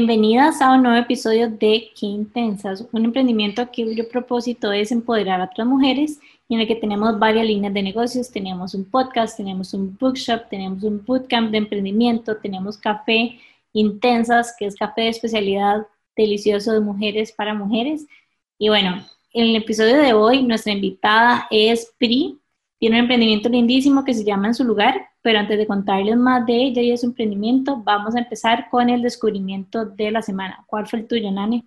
bienvenidas a un nuevo episodio de Qué Intensas, un emprendimiento cuyo propósito es empoderar a otras mujeres y en el que tenemos varias líneas de negocios, tenemos un podcast, tenemos un bookshop, tenemos un bootcamp de emprendimiento, tenemos café Intensas, que es café de especialidad delicioso de mujeres para mujeres. Y bueno, en el episodio de hoy nuestra invitada es Pri, tiene un emprendimiento lindísimo que se llama En su lugar, pero antes de contarles más de ella y de su emprendimiento, vamos a empezar con el descubrimiento de la semana. ¿Cuál fue el tuyo, Nani?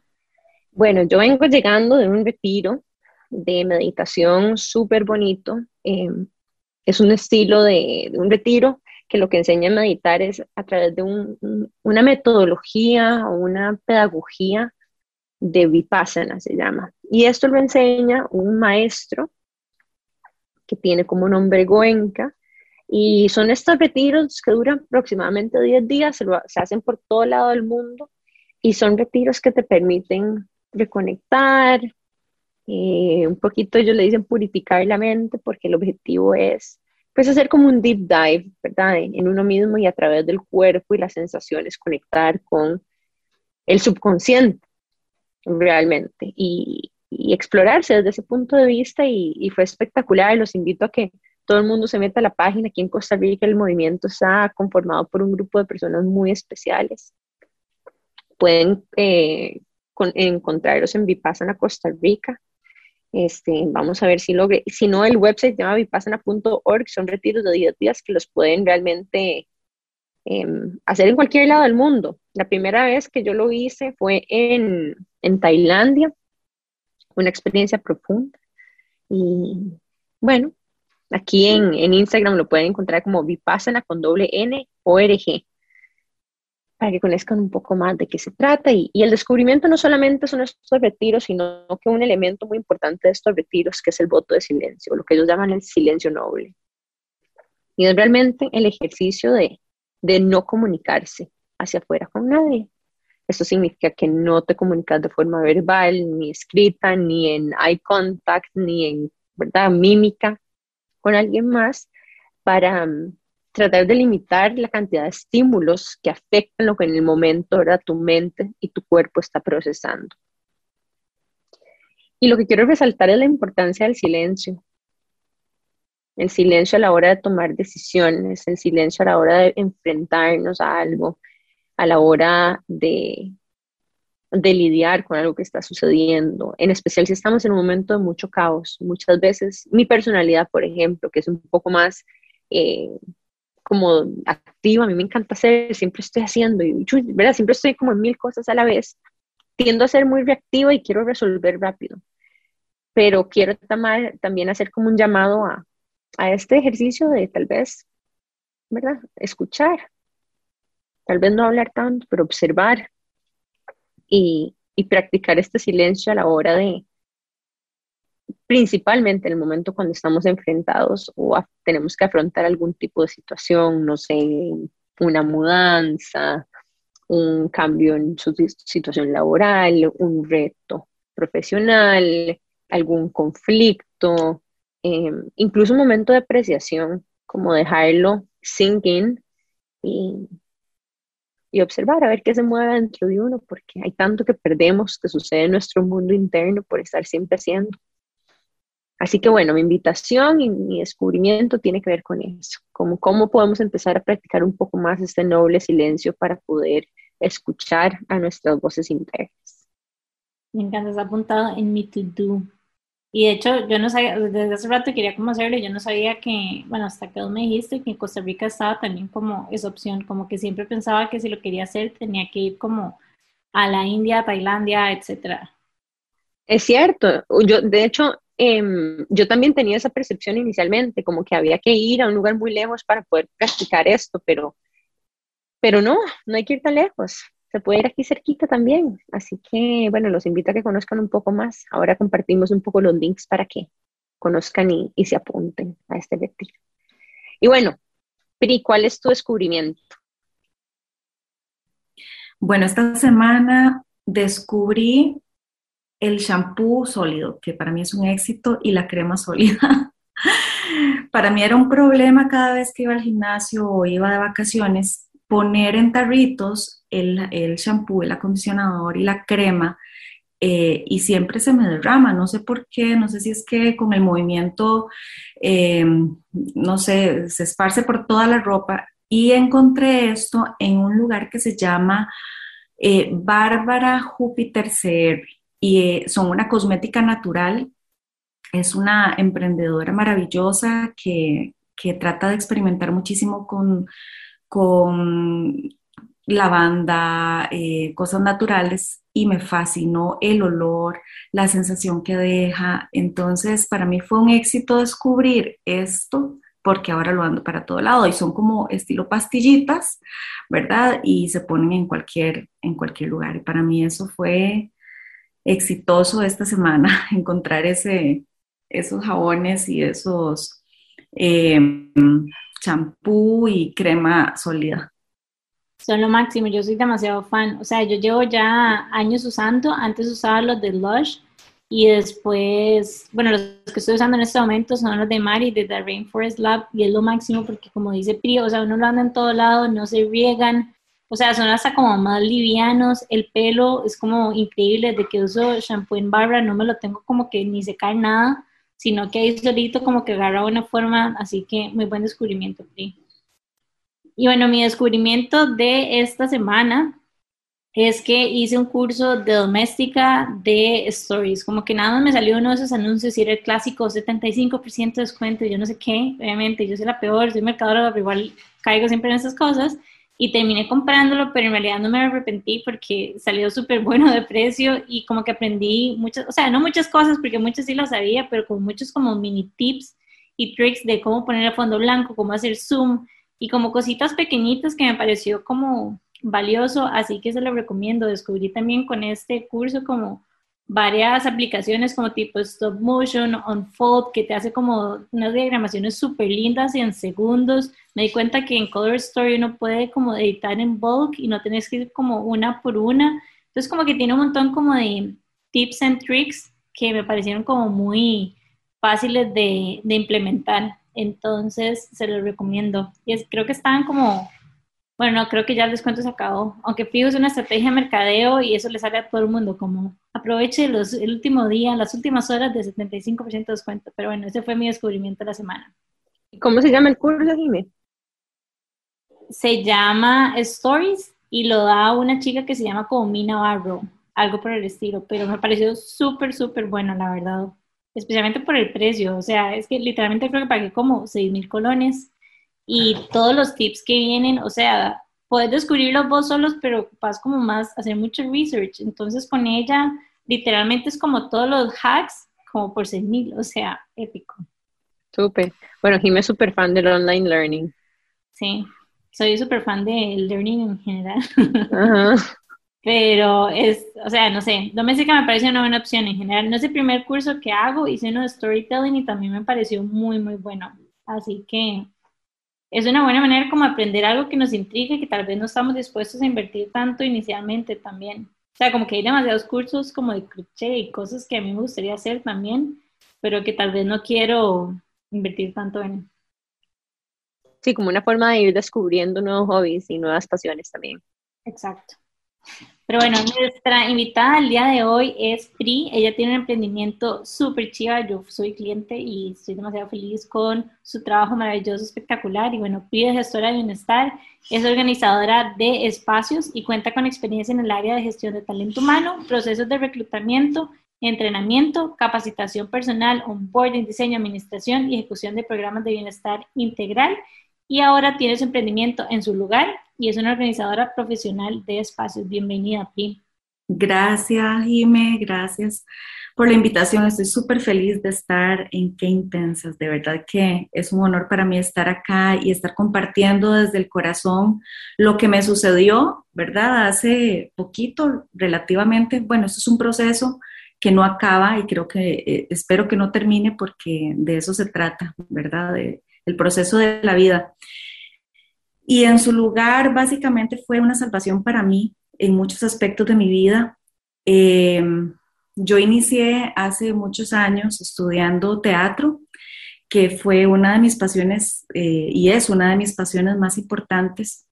Bueno, yo vengo llegando de un retiro de meditación súper bonito. Em, es un estilo de, un retiro que lo que enseña a meditar es a través de una metodología o una pedagogía de vipassana, se llama. Y esto lo enseña un maestro que tiene como nombre Goenka, y son estos retiros que duran aproximadamente 10 días, se, hacen por todo lado del mundo y son retiros que te permiten reconectar, eh, un poquito ellos le dicen purificar la mente porque el objetivo es pues hacer como un deep dive, ¿verdad? En uno mismo y a través del cuerpo y las sensaciones conectar con el subconsciente realmente y, explorarse desde ese punto de vista y, y, fue espectacular. Los invito a que todo el mundo se meta a la página. Aquí en Costa Rica el movimiento está conformado por un grupo de personas muy especiales. Pueden eh, encontrarlos en Vipassana Costa Rica. Este, vamos a ver si logre. Si no, el website llama vipassana.org. Son retiros de 10 días que los pueden realmente em, hacer en cualquier lado del mundo. La primera vez que yo lo hice fue en, en Tailandia. Una experiencia profunda. Y bueno, Aquí en, Instagram lo pueden encontrar como Vipassana con doble N o RG para que conozcan un poco más de qué se trata. Y, el descubrimiento no solamente son estos retiros, sino que un elemento muy importante de estos retiros, que es el voto de silencio, lo que ellos llaman el silencio noble. Y es realmente el ejercicio de, de no comunicarse hacia afuera con nadie. Esto significa que no te comunicas de forma verbal, ni escrita, ni en eye contact, ni en ¿verdad? mímica, con alguien más para mm, tratar de limitar la cantidad de estímulos que afectan lo que en el momento ahora tu mente y tu cuerpo está procesando. Y lo que quiero resaltar es la importancia del silencio. El silencio a la hora de tomar decisiones, el silencio a la hora de enfrentarnos a algo, a la hora de de lidiar con algo que está sucediendo, en especial si estamos en un momento de mucho caos. Muchas veces mi personalidad, por ejemplo, que es un poco más eh, como activa, a mí me encanta hacer, siempre estoy haciendo, y, ¿verdad? siempre estoy como en mil cosas a la vez. Tiendo a ser muy reactiva y quiero resolver rápido, pero quiero también hacer como un llamado a, a este ejercicio de tal vez, ¿verdad? Escuchar, tal vez no hablar tanto, pero observar, y, practicar este silencio a la hora de, principalmente en el momento cuando estamos enfrentados o tenemos que afrontar algún tipo de situación, no sé, una mudanza, un cambio en su situación laboral, un reto profesional, algún conflicto, em, incluso un momento de apreciación, como dejarlo sinking y, y observar a ver qué se mueve dentro de uno, porque hay tanto que perdemos que sucede en nuestro mundo interno por estar siempre haciendo. Así que bueno, mi invitación y mi descubrimiento tiene que ver con eso, como cómo podemos empezar a practicar un poco más este noble silencio para poder escuchar a nuestras voces internas. Me encanta, apuntado en mi to-do. Y de hecho, yo no sabía, desde hace rato quería cómo hacerlo, yo no sabía que, bueno, hasta que vos me dijiste que en Costa Rica estaba también como esa opción, como que siempre pensaba que si lo quería hacer tenía que ir como a la India, Tailandia, etcétera. Es cierto, yo de hecho, em, yo también tenía esa percepción inicialmente, como que había que ir a un lugar muy lejos para poder practicar esto, pero, pero no, no hay que ir tan lejos se puede ir aquí cerquita también. Así que, bueno, los invito a que conozcan un poco más. Ahora compartimos un poco los links para que conozcan y, se apunten a este retiro. Y bueno, Pri, ¿cuál es tu descubrimiento? Bueno, esta semana descubrí el shampoo sólido, que para mí es un éxito, y la crema sólida. para mí era un problema cada vez que iba al gimnasio o iba de vacaciones poner en tarritos el, el shampoo, el acondicionador y la crema eh, y siempre se me derrama, no sé por qué, no sé si es que con el movimiento, eh, no sé, se esparce por toda la ropa. Y encontré esto en un lugar que se llama eh, Bárbara Júpiter CR y son una cosmética natural, es una emprendedora maravillosa que, que trata de experimentar muchísimo con, con lavanda, cosas naturales y me fascinó el olor, la sensación que deja. Entonces, para mí fue un éxito descubrir esto porque ahora lo ando para todo lado y son como estilo pastillitas, ¿verdad? Y se ponen en cualquier, en cualquier lugar. Y para mí eso fue exitoso esta semana, encontrar ese, esos jabones y esos eh, champú y crema sólida. Son lo máximo, yo soy demasiado fan. O sea, yo llevo ya años usando, antes usaba los de Lush y después, bueno, los que estoy usando en este momento son los de Mari, de The Rainforest Lab y es lo máximo porque como dice Pri, o sea, uno lo anda en todo lado, no se riegan, o sea, son hasta como más livianos, el pelo es como increíble, desde que uso shampoo en barra no me lo tengo como que ni se cae nada, sino que ahí solito como que agarra una forma, así que muy buen descubrimiento, Pri. Y bueno, mi descubrimiento de esta semana es que hice un curso de doméstica de stories, como que nada más me salió uno de esos anuncios y era el clásico 75% de descuento, yo no sé qué, obviamente yo soy la peor, soy mercadora, pero igual caigo siempre en esas cosas y terminé comprándolo, pero en realidad no me arrepentí porque salió súper bueno de precio y como que aprendí muchas, o sea, no muchas cosas porque muchas sí lo sabía, pero con muchos como mini tips y tricks de cómo poner el fondo blanco, cómo hacer zoom, y como cositas pequeñitas que me pareció como valioso, así que se lo recomiendo. Descubrí también con este curso como varias aplicaciones como tipo stop motion, unfold, que te hace como unas diagramaciones súper lindas en segundos. Me di cuenta que en Color Story uno puede como editar en bulk y no tenés que ir como una por una. Entonces como que tiene un montón como de tips and tricks que me parecieron como muy fáciles de, de implementar. Entonces, se los recomiendo. Y es, creo que están como, bueno, creo que ya el descuento se acabó. Aunque fijo es una estrategia de mercadeo y eso le sale a todo el mundo, como aproveche los, el último día, las últimas horas de 75% de descuento. Pero bueno, ese fue mi descubrimiento de la semana. ¿Cómo se llama el curso, Jimmy? Se llama Stories y lo da una chica que se llama como Mina Barro, algo por el estilo, pero me pareció súper, súper bueno, la verdad especialmente por el precio. O sea, es que literalmente creo que pagué como 6 mil colones y todos los tips que vienen, o sea, puedes descubrirlos vos solos, pero vas como más a hacer mucho research. Entonces con ella, literalmente es como todos los hacks, como por 6 mil, o sea, épico. Súper. Bueno, Jim es súper fan del online learning. Sí, soy súper fan del learning en general. Ajá. Pero es, o sea, no sé, doméstica me parece una buena opción en general. No es el primer curso que hago, hice uno de storytelling y también me pareció muy, muy bueno. Así que es una buena manera como aprender algo que nos intrigue, que tal vez no estamos dispuestos a invertir tanto inicialmente también. O sea, como que hay demasiados cursos como de crochet y cosas que a mí me gustaría hacer también, pero que tal vez no quiero invertir tanto en. Sí, como una forma de ir descubriendo nuevos hobbies y nuevas pasiones también. Exacto. Pero bueno, nuestra invitada el día de hoy es Pri. Ella tiene un emprendimiento súper chiva. Yo soy cliente y estoy demasiado feliz con su trabajo maravilloso, espectacular. Y bueno, Pri es gestora de bienestar, es organizadora de espacios y cuenta con experiencia en el área de gestión de talento humano, procesos de reclutamiento, entrenamiento, capacitación personal, onboarding, diseño, administración y ejecución de programas de bienestar integral y ahora tiene su emprendimiento en su lugar y es una organizadora profesional de espacios. Bienvenida, Pi. Gracias, Jime, gracias por la invitación. Estoy súper feliz de estar en Qué Intensas. De verdad que es un honor para mí estar acá y estar compartiendo desde el corazón lo que me sucedió, ¿verdad? Hace poquito, relativamente. Bueno, esto es un proceso que no acaba y creo que eh, espero que no termine porque de eso se trata, ¿verdad? De, el proceso de la vida. Y en su lugar, básicamente fue una salvación para mí en muchos aspectos de mi vida. Em, yo inicié hace muchos años estudiando teatro, que fue una de mis pasiones eh, y es una de mis pasiones más importantes.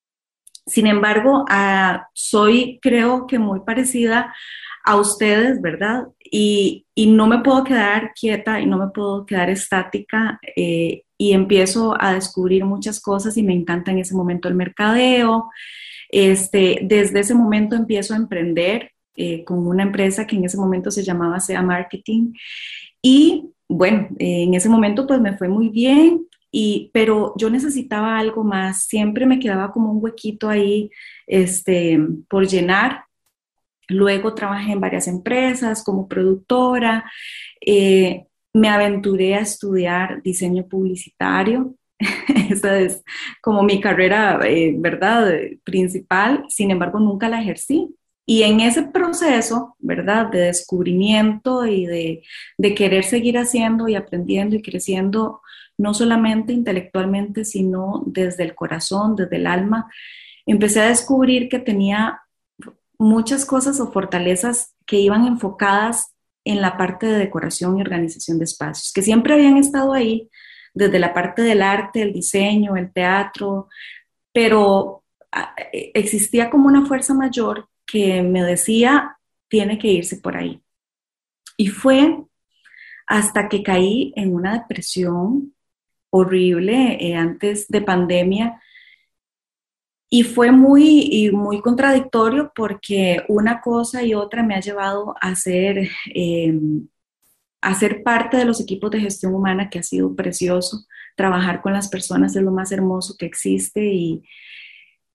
sin embargo, ah, soy creo que muy parecida a ustedes, ¿verdad? Y, no me puedo quedar quieta y no me puedo quedar estática eh, y empiezo a descubrir muchas cosas y me encanta en ese momento el mercadeo. Este, desde ese momento empiezo a emprender eh, con una empresa que en ese momento se llamaba SEA Marketing y bueno, en ese momento pues me fue muy bien, y, pero yo necesitaba algo más, siempre me quedaba como un huequito ahí este, por llenar. Luego trabajé en varias empresas como productora, eh, me aventuré a estudiar diseño publicitario, esa es como mi carrera, eh, ¿verdad?, principal, sin embargo nunca la ejercí. Y en ese proceso, ¿verdad?, de descubrimiento y de, de querer seguir haciendo y aprendiendo y creciendo no solamente intelectualmente, sino desde el corazón, desde el alma, empecé a descubrir que tenía muchas cosas o fortalezas que iban enfocadas en la parte de decoración y organización de espacios, que siempre habían estado ahí, desde la parte del arte, el diseño, el teatro, pero ah, existía como una fuerza mayor que me decía, tiene que irse por ahí. Y fue hasta que caí en una depresión horrible eh, antes de pandemia. Y fue muy, muy contradictorio porque una cosa y otra me ha llevado a ser, em, a ser parte de los equipos de gestión humana, que ha sido precioso. Trabajar con las personas es lo más hermoso que existe y,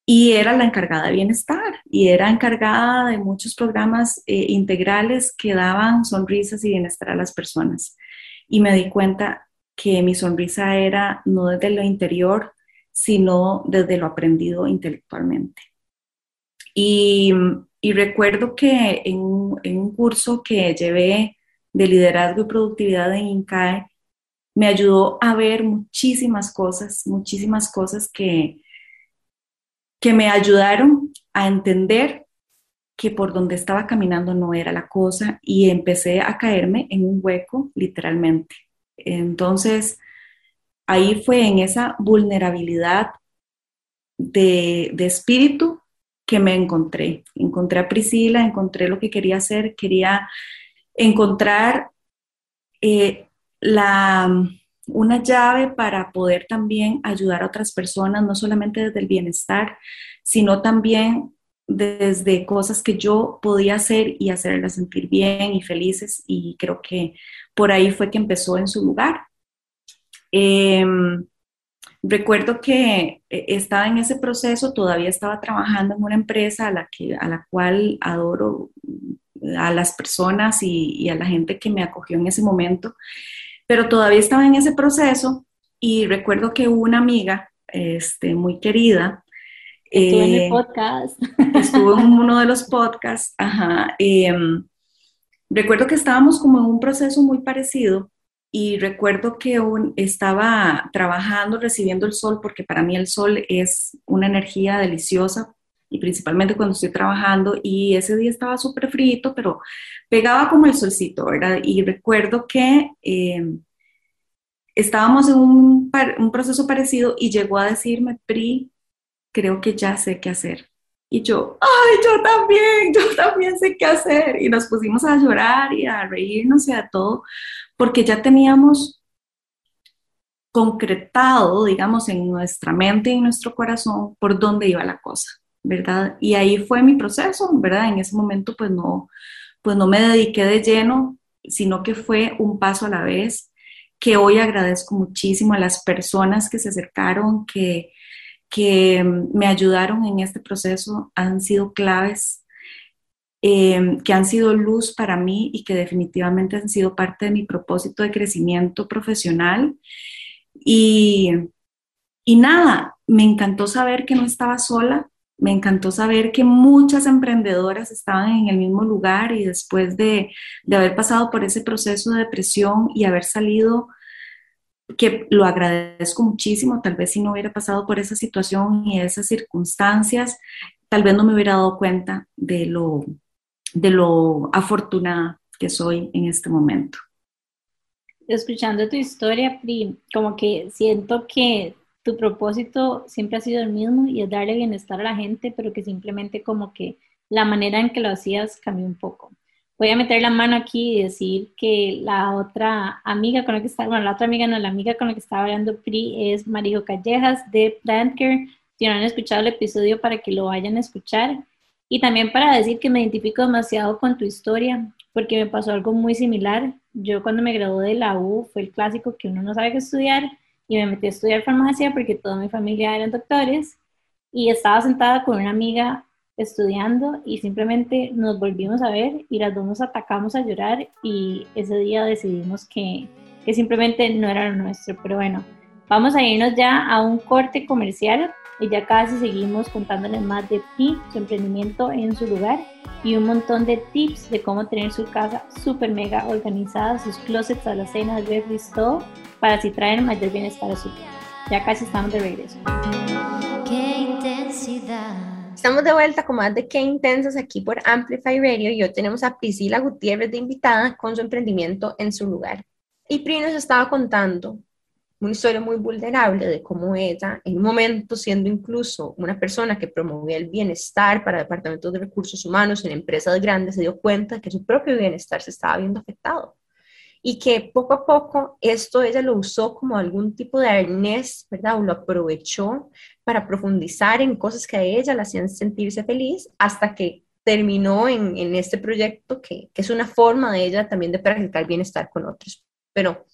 y era la encargada de bienestar y era encargada de muchos programas eh, integrales que daban sonrisas y bienestar a las personas. Y me di cuenta, que mi sonrisa era no desde lo interior, sino desde lo aprendido intelectualmente. Y, recuerdo que en, un curso que llevé de liderazgo y productividad en INCAE, me ayudó a ver muchísimas cosas, muchísimas cosas que, que me ayudaron a entender que por donde estaba caminando no era la cosa y empecé a caerme en un hueco literalmente. Entonces, ahí fue en esa vulnerabilidad de, espíritu que me encontré. Encontré a Priscila, encontré lo que quería hacer, quería encontrar eh, una llave para poder también ayudar a otras personas, no solamente desde el bienestar, sino también desde cosas que yo podía hacer y hacerlas sentir bien y felices y creo que por ahí fue que empezó en su lugar. Em, recuerdo que eh, estaba en ese proceso, todavía estaba trabajando en una empresa a la, que, a la cual adoro mm, a las personas y, a la gente que me acogió en ese momento, pero todavía estaba en ese proceso y recuerdo que una amiga este, muy querida, Estuvo en el eh, podcast. Estuvo en uno de los podcasts, ajá. Em, recuerdo que estábamos como en un proceso muy parecido y recuerdo que estaba trabajando, recibiendo el sol, porque para mí el sol es una energía deliciosa y principalmente cuando estoy trabajando y ese día estaba súper frito, pero pegaba como el solcito, ¿verdad? Y recuerdo que em, estábamos en un, un proceso parecido y llegó a decirme, Pri, creo que ya sé qué hacer. Y yo, ay, yo también, yo también sé qué hacer. Y nos pusimos a llorar y a reírnos y a todo, porque ya teníamos concretado, digamos, en nuestra mente y en nuestro corazón por dónde iba la cosa, ¿verdad? Y ahí fue mi proceso, ¿verdad? En ese momento pues no, pues no me dediqué de lleno, sino que fue un paso a la vez, que hoy agradezco muchísimo a las personas que se acercaron, que, que me ayudaron en este proceso han sido claves, eh, que han sido luz para mí y que definitivamente han sido parte de mi propósito de crecimiento profesional. Y, y nada, me encantó saber que no estaba sola, me encantó saber que muchas emprendedoras estaban en el mismo lugar y después de, de haber pasado por ese proceso de depresión y haber salido que lo agradezco muchísimo, tal vez si no hubiera pasado por esa situación y esas circunstancias, tal vez no me hubiera dado cuenta de lo, de lo afortunada que soy en este momento. Escuchando tu historia, Pri, como que siento que tu propósito siempre ha sido el mismo y es darle bienestar a la gente, pero que simplemente como que la manera en que lo hacías cambió un poco. Voy a meter la mano aquí y decir que la otra amiga con la que estaba, bueno, la otra amiga no, la amiga con la que estaba hablando Pri es Marijo Callejas de Plantcare. Si no han escuchado el episodio para que lo vayan a escuchar. Y también para decir que me identifico demasiado con tu historia, porque me pasó algo muy similar. Yo cuando me gradué de la U fue el clásico que uno no sabe qué estudiar y me metí a estudiar farmacia porque toda mi familia eran doctores y estaba sentada con una amiga estudiando y simplemente nos volvimos a ver y las dos nos atacamos a llorar y ese día decidimos que, que simplemente no era lo nuestro. Pero bueno, vamos a irnos ya a un corte comercial y ya casi seguimos contándoles más de ti, su emprendimiento en su lugar y un montón de tips de cómo tener su casa súper mega organizada, sus closets, alacenas, refries, todo para así traer mayor bienestar a su vida. Ya casi estamos de regreso. ¡Qué intensidad! Estamos de vuelta con más de Qué Intensas aquí por Amplify Radio y hoy tenemos a Priscila Gutiérrez de invitada con su emprendimiento en su lugar. Y Pri nos estaba contando una historia muy vulnerable de cómo ella, en un momento siendo incluso una persona que promovía el bienestar para departamentos de recursos humanos en empresas grandes, se dio cuenta de que su propio bienestar se estaba viendo afectado y que poco a poco esto ella lo usó como algún tipo de arnés, ¿verdad? O lo aprovechó para profundizar en cosas que a ella la hacían sentirse feliz hasta que terminó en, en este proyecto que, que, es una forma de ella también de practicar bienestar con otros. Pero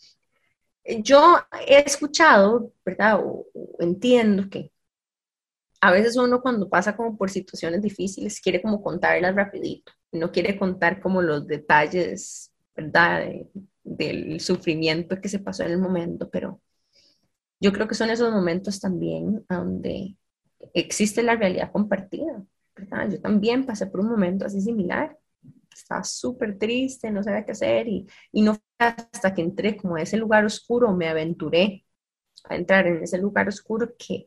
yo he escuchado, ¿verdad? O, entiendo que a veces uno cuando pasa como por situaciones difíciles quiere como contarlas rapidito, no quiere contar como los detalles, ¿verdad? del sufrimiento que se pasó en el momento, pero yo creo que son esos momentos también donde existe la realidad compartida. Yo también pasé por un momento así similar. Estaba súper triste, no sabía qué hacer y, y no hasta que entré como a ese lugar oscuro, me aventuré a entrar en ese lugar oscuro que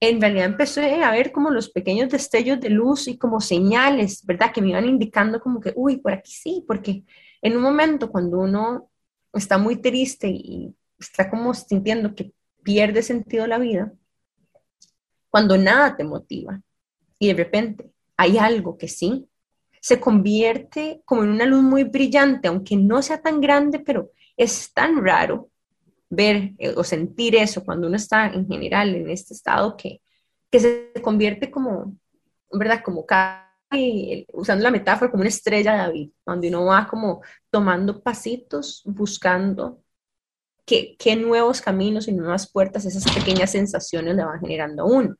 en realidad empecé a ver como los pequeños destellos de luz y como señales, ¿verdad? Que me iban indicando como que, uy, por aquí sí, porque en un momento cuando uno está muy triste y está como sintiendo que pierde sentido la vida, cuando nada te motiva y de repente hay algo que sí, se convierte como en una luz muy brillante, aunque no sea tan grande, pero es tan raro ver eh, o sentir eso cuando uno está en general en este estado que, que se convierte como, ¿verdad? Como cada usando la metáfora como una estrella de David, donde uno va como tomando pasitos, buscando qué, qué nuevos caminos y nuevas puertas esas pequeñas sensaciones le van generando a uno.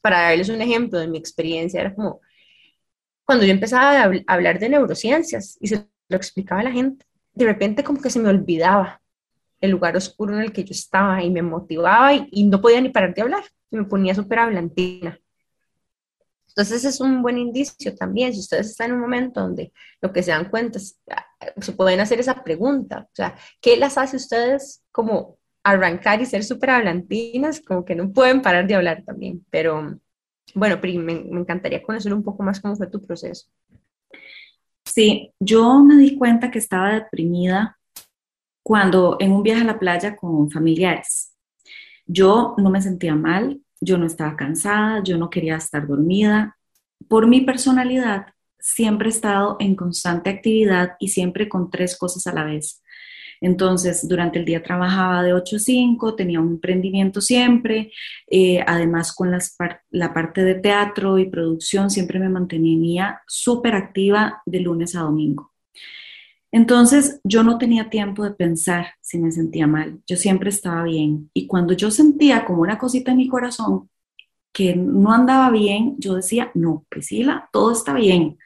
Para darles un ejemplo de mi experiencia, era como cuando yo empezaba a hablar de neurociencias y se lo explicaba a la gente, de repente como que se me olvidaba el lugar oscuro en el que yo estaba y me motivaba y, no podía ni parar de hablar, me ponía súper hablantina. Entonces es un buen indicio también, si ustedes están en un momento donde lo que se dan cuenta es, ah, se pueden hacer esa pregunta, o sea, ¿qué las hace ustedes como arrancar y ser súper hablantinas? Como que no pueden parar de hablar también, pero bueno, me, me encantaría conocer un poco más cómo fue tu proceso. Sí, yo me di cuenta que estaba deprimida cuando en un viaje a la playa con familiares. Yo no me sentía mal, yo no estaba cansada, yo no quería estar dormida. Por mi personalidad, siempre he estado en constante actividad y siempre con tres cosas a la vez. Entonces, durante el día trabajaba de 8 a 5, tenía un emprendimiento siempre, eh, además con la parte de teatro y producción siempre me mantenía súper activa de lunes a domingo. Entonces yo no tenía tiempo de pensar si me sentía mal, yo siempre estaba bien. Y cuando yo sentía como una cosita en mi corazón que no andaba bien, yo decía, no, Priscila, todo está bien.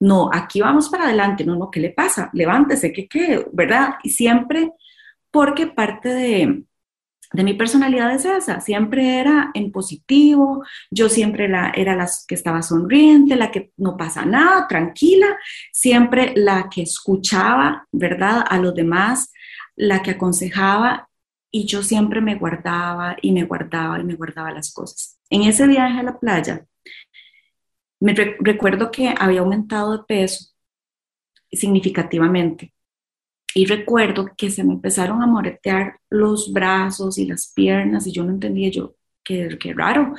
No, aquí vamos para adelante. No, no, ¿qué le pasa? Levántese, ¿qué qué? ¿Verdad? Y siempre, porque parte de, de mi personalidad es esa, siempre era en positivo, yo siempre la, era la que estaba sonriente, la que no pasa nada, tranquila, siempre la que escuchaba, ¿verdad? A los demás, la que aconsejaba y yo siempre me guardaba y me guardaba y me guardaba las cosas. En ese viaje a la playa, me recuerdo que había aumentado de peso significativamente y recuerdo que se me empezaron a moretear los brazos y las piernas y yo no entendía yo, qué, qué raro,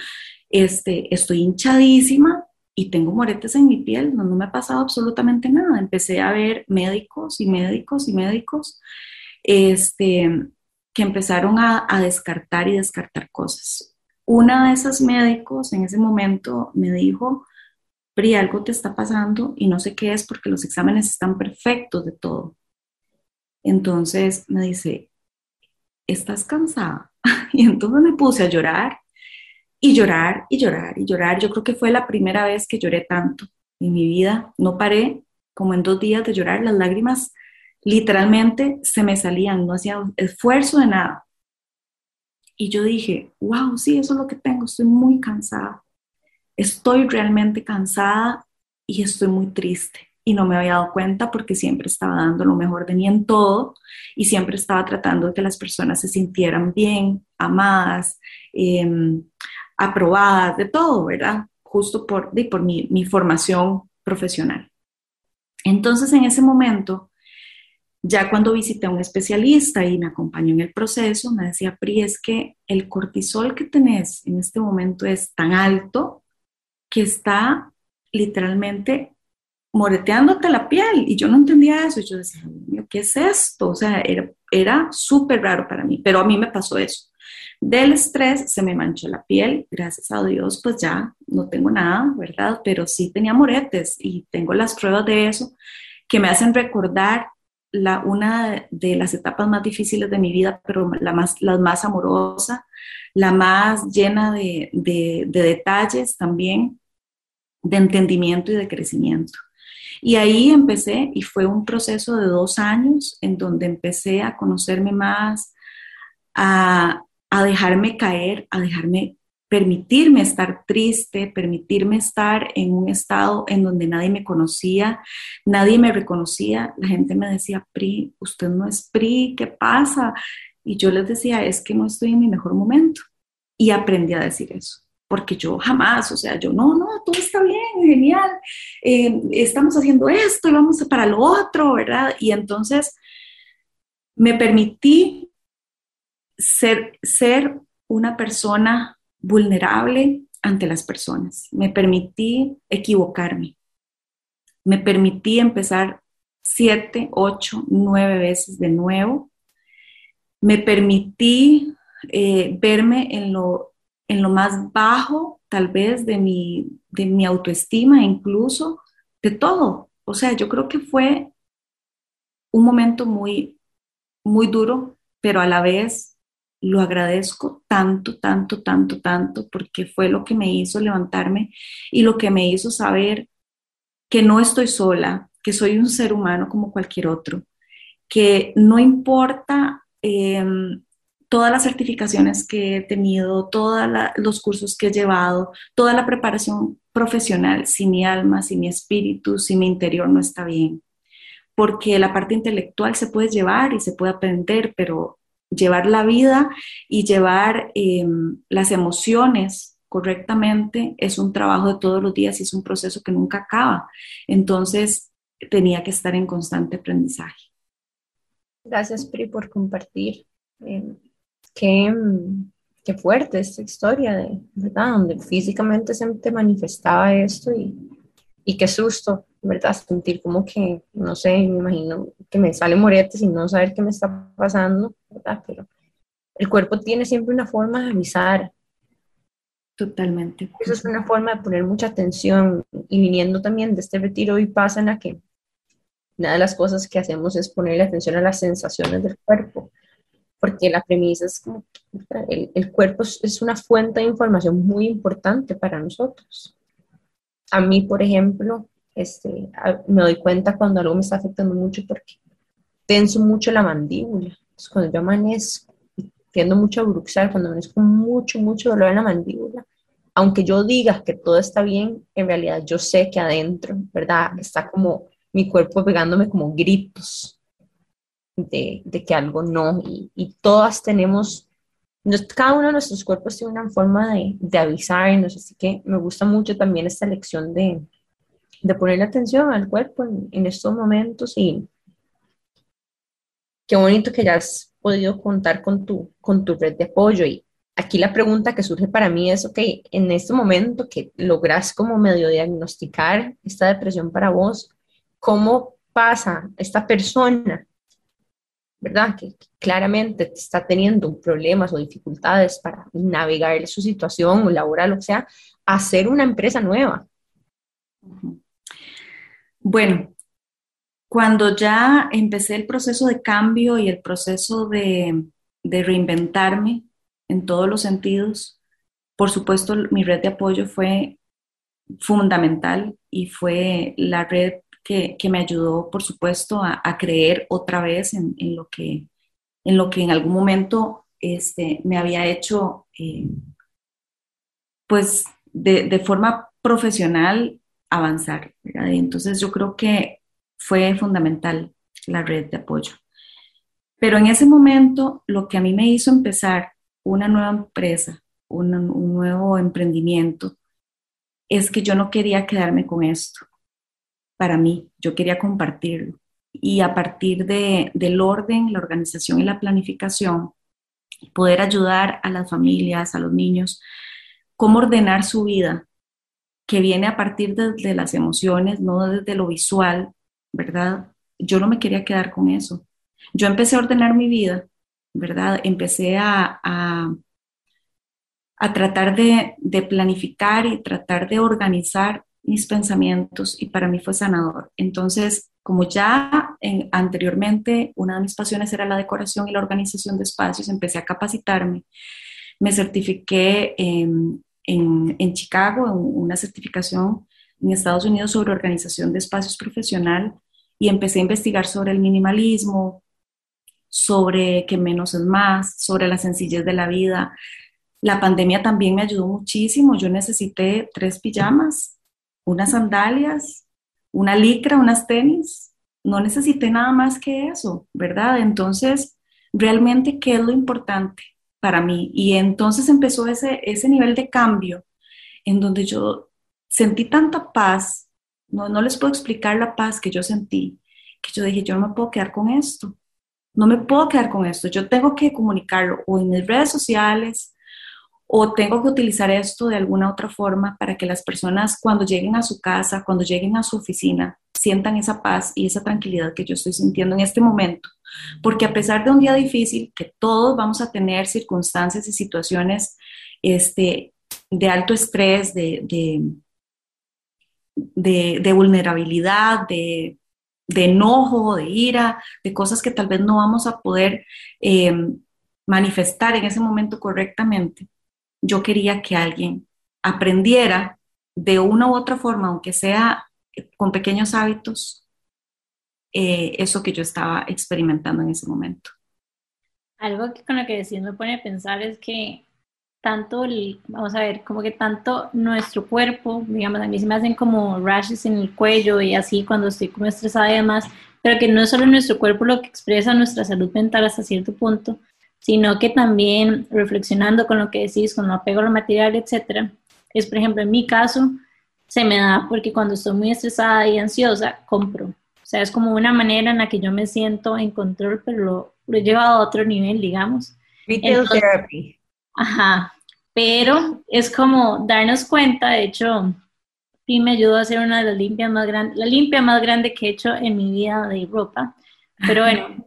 este, estoy hinchadísima y tengo moretes en mi piel, no, no me ha pasado absolutamente nada. Empecé a ver médicos y médicos y médicos este, que empezaron a, a descartar y descartar cosas. Una de esas médicos en ese momento me dijo, Pri, algo te está pasando y no sé qué es porque los exámenes están perfectos de todo. Entonces me dice, ¿estás cansada? Y entonces me puse a llorar y llorar y llorar y llorar. Yo creo que fue la primera vez que lloré tanto en mi vida. No paré como en dos días de llorar. Las lágrimas literalmente se me salían, no hacía esfuerzo de nada. Y yo dije, wow, sí, eso es lo que tengo, estoy muy cansada. Estoy realmente cansada y estoy muy triste y no me había dado cuenta porque siempre estaba dando lo mejor de mí en todo y siempre estaba tratando de que las personas se sintieran bien, amadas, em, aprobadas, de todo, ¿verdad? Justo por, por mi, mi formación profesional. Entonces, en ese momento, ya cuando visité a un especialista y me acompañó en el proceso, me decía, Pri, es que el cortisol que tenés en este momento es tan alto que está literalmente moreteándote la piel y yo no entendía eso. Y yo decía, mío, ¿qué es esto? O sea, era, era súper raro para mí, pero a mí me pasó eso. Del estrés se me manchó la piel, gracias a Dios, pues ya no tengo nada, ¿verdad? Pero sí tenía moretes y tengo las pruebas de eso que me hacen recordar la, una de las etapas más difíciles de mi vida, pero la más, la más amorosa, la más llena de, de, de detalles también, de entendimiento y de crecimiento. Y ahí empecé y fue un proceso de dos años en donde empecé a conocerme más, a, a dejarme caer, a dejarme permitirme estar triste, permitirme estar en un estado en donde nadie me conocía, nadie me reconocía. La gente me decía, Pri, usted no es Pri, ¿qué pasa? Y yo les decía, es que no estoy en mi mejor momento. Y aprendí a decir eso porque yo jamás, o sea, yo no, no, todo está bien, genial, eh, estamos haciendo esto y vamos para lo otro, ¿verdad? Y entonces me permití ser, ser una persona vulnerable ante las personas, me permití equivocarme, me permití empezar siete, ocho, nueve veces de nuevo, me permití eh, verme en lo en lo más bajo, tal vez, de mi, de mi autoestima, incluso de todo. O sea, yo creo que fue un momento muy, muy duro, pero a la vez lo agradezco tanto, tanto, tanto, tanto, porque fue lo que me hizo levantarme y lo que me hizo saber que no estoy sola, que soy un ser humano como cualquier otro, que no importa em, todas las certificaciones que he tenido, todos los cursos que he llevado, toda la preparación profesional, si mi alma, si mi espíritu, si mi interior no está bien. Porque la parte intelectual se puede llevar y se puede aprender, pero llevar la vida y llevar em, las emociones correctamente es un trabajo de todos los días y es un proceso que nunca acaba. Entonces, tenía que estar en constante aprendizaje. Gracias, Pri, por compartir. Em, qué, qué fuerte esta historia, de, ¿verdad? Donde físicamente se te manifestaba esto y, y qué susto, ¿verdad? Sentir como que, no sé, me imagino que me sale moretes y no saber qué me está pasando, ¿verdad? Pero el cuerpo tiene siempre una forma de avisar. Totalmente. Eso es una forma de poner mucha atención y viniendo también de este retiro hoy pasa en la que una de las cosas que hacemos es ponerle atención a las sensaciones del cuerpo porque la premisa es como el, el cuerpo es una fuente de información muy importante para nosotros. A mí, por ejemplo, este, me doy cuenta cuando algo me está afectando mucho porque tenso mucho la mandíbula. cuando yo amanezco, tiendo mucho a bruxar, cuando amanezco mucho, mucho dolor en la mandíbula, aunque yo diga que todo está bien, en realidad yo sé que adentro, ¿verdad? Está como mi cuerpo pegándome como gritos de, que algo no, y, todas tenemos, cada uno de nuestros cuerpos tiene una forma de, de avisarnos, así que me gusta mucho también esta lección de, de poner atención al cuerpo en, estos momentos y, qué bonito que ya has podido contar con tu, con tu red de apoyo. Y aquí la pregunta que surge para mí es, ok, en este momento que logras como medio diagnosticar esta depresión para vos, ¿cómo pasa esta persona ¿verdad? Que, claramente está teniendo problemas o dificultades para navegar su situación laboral, o sea, hacer una empresa nueva. Bueno, cuando ya empecé el proceso de cambio y el proceso de, de reinventarme en todos los sentidos, por supuesto mi red de apoyo fue fundamental y fue la red que, me ayudó, por supuesto, a, creer otra vez en, lo que, en lo que en algún momento este, me había hecho, eh, pues, de, forma profesional avanzar. entonces yo creo que fue fundamental la red de apoyo. Pero en ese momento, lo que a mí me hizo empezar una nueva empresa, un nuevo emprendimiento, es que yo no quería quedarme con esto para mí, yo quería compartirlo. Y a partir de, del orden, la organización y la planificación, poder ayudar a las familias, a los niños, cómo ordenar su vida, que viene a partir de, las emociones, no desde lo visual, ¿verdad? Yo no me quería quedar con eso. Yo empecé a ordenar mi vida, ¿verdad? Empecé a, a, tratar de, de planificar y tratar de organizar mis pensamientos y para mí fue sanador. Entonces, como ya anteriormente una de mis pasiones era la decoración y la organización de espacios, empecé a capacitarme. Me certifiqué en, en, Chicago, en una certificación en Estados Unidos sobre organización de espacios profesional y empecé a investigar sobre el minimalismo, sobre que menos es más, sobre la sencillez de la vida. La pandemia también me ayudó muchísimo. Yo necesité tres pijamas unas sandalias, una licra, unas tenis. No necesité nada más que eso, ¿verdad? Entonces, realmente, ¿qué es lo importante para mí? Y entonces empezó ese, ese nivel de cambio en donde yo sentí tanta paz, no, no les puedo explicar la paz que yo sentí, que yo dije, yo no me puedo quedar con esto, no me puedo quedar con esto, yo tengo que comunicarlo o en mis redes sociales o tengo que utilizar esto de alguna otra forma para que las personas cuando lleguen a su casa, cuando lleguen a su oficina, sientan esa paz y esa tranquilidad que yo estoy sintiendo en este momento. Porque a pesar de un día difícil, que todos vamos a tener circunstancias y situaciones este, de alto estrés, de, de, vulnerabilidad, de, enojo, de ira, de cosas que tal vez no vamos a poder eh, manifestar en ese momento correctamente yo quería que alguien aprendiera de una u otra forma, aunque sea con pequeños hábitos, eh, eso que yo estaba experimentando en ese momento. Algo que con lo que decís me pone a pensar es que tanto, el, vamos a ver, como que tanto nuestro cuerpo, digamos, a mí se me hacen como rashes en el cuello y así cuando estoy como estresada y demás, pero que no es solo nuestro cuerpo lo que expresa nuestra salud mental hasta cierto punto, sino que también reflexionando con lo que decís, con lo apego a lo material, etcétera, es por ejemplo en mi caso, se me da porque cuando estoy muy estresada y ansiosa, compro. O sea, es como una manera en la que yo me siento en control, pero lo, he llevado a otro nivel, digamos. Retail therapy. Ajá, pero es como darnos cuenta, de hecho, y me ayudó a hacer una de las limpias más grandes, la limpia más grande que he hecho en mi vida de ropa. Pero bueno,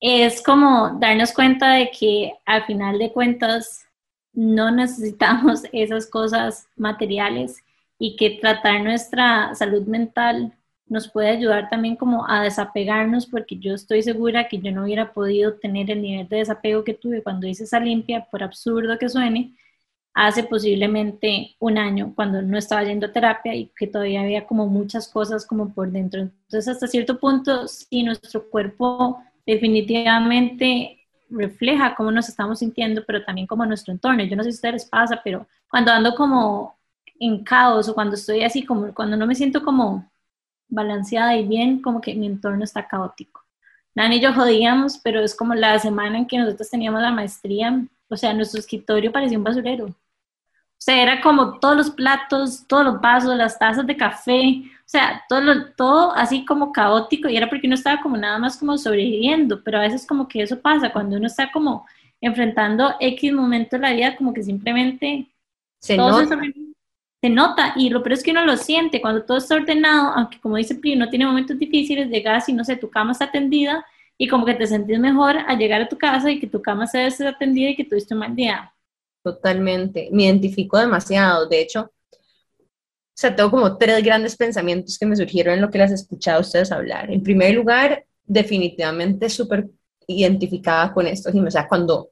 es como darnos cuenta de que al final de cuentas no necesitamos esas cosas materiales y que tratar nuestra salud mental nos puede ayudar también como a desapegarnos porque yo estoy segura que yo no hubiera podido tener el nivel de desapego que tuve cuando hice esa limpia, por absurdo que suene, hace posiblemente un año cuando no estaba yendo a terapia y que todavía había como muchas cosas como por dentro. Entonces hasta cierto punto, si nuestro cuerpo definitivamente refleja cómo nos estamos sintiendo, pero también como nuestro entorno. Yo no sé si a ustedes les pasa, pero cuando ando como en caos o cuando estoy así, como cuando no me siento como balanceada y bien, como que mi entorno está caótico. Nani y yo jodíamos, pero es como la semana en que nosotros teníamos la maestría, o sea, nuestro escritorio parecía un basurero. O sea, era como todos los platos, todos los vasos, las tazas de café, o sea, todo, todo así como caótico y era porque uno estaba como nada más como sobreviviendo, pero a veces como que eso pasa, cuando uno está como enfrentando X momento de la vida, como que simplemente se nota. Se, nota y lo peor es que uno lo siente, cuando todo está ordenado, aunque como dice Pri, no tiene momentos difíciles, llegas y no sé, tu cama está atendida y como que te sentís mejor al llegar a tu casa y que tu cama se atendida y que tuviste un mal día. Totalmente, me identifico demasiado, de hecho, o sea, tengo como tres grandes pensamientos que me surgieron en lo que las he escuchado a ustedes hablar. En primer lugar, definitivamente súper identificada con esto, o sea, cuando,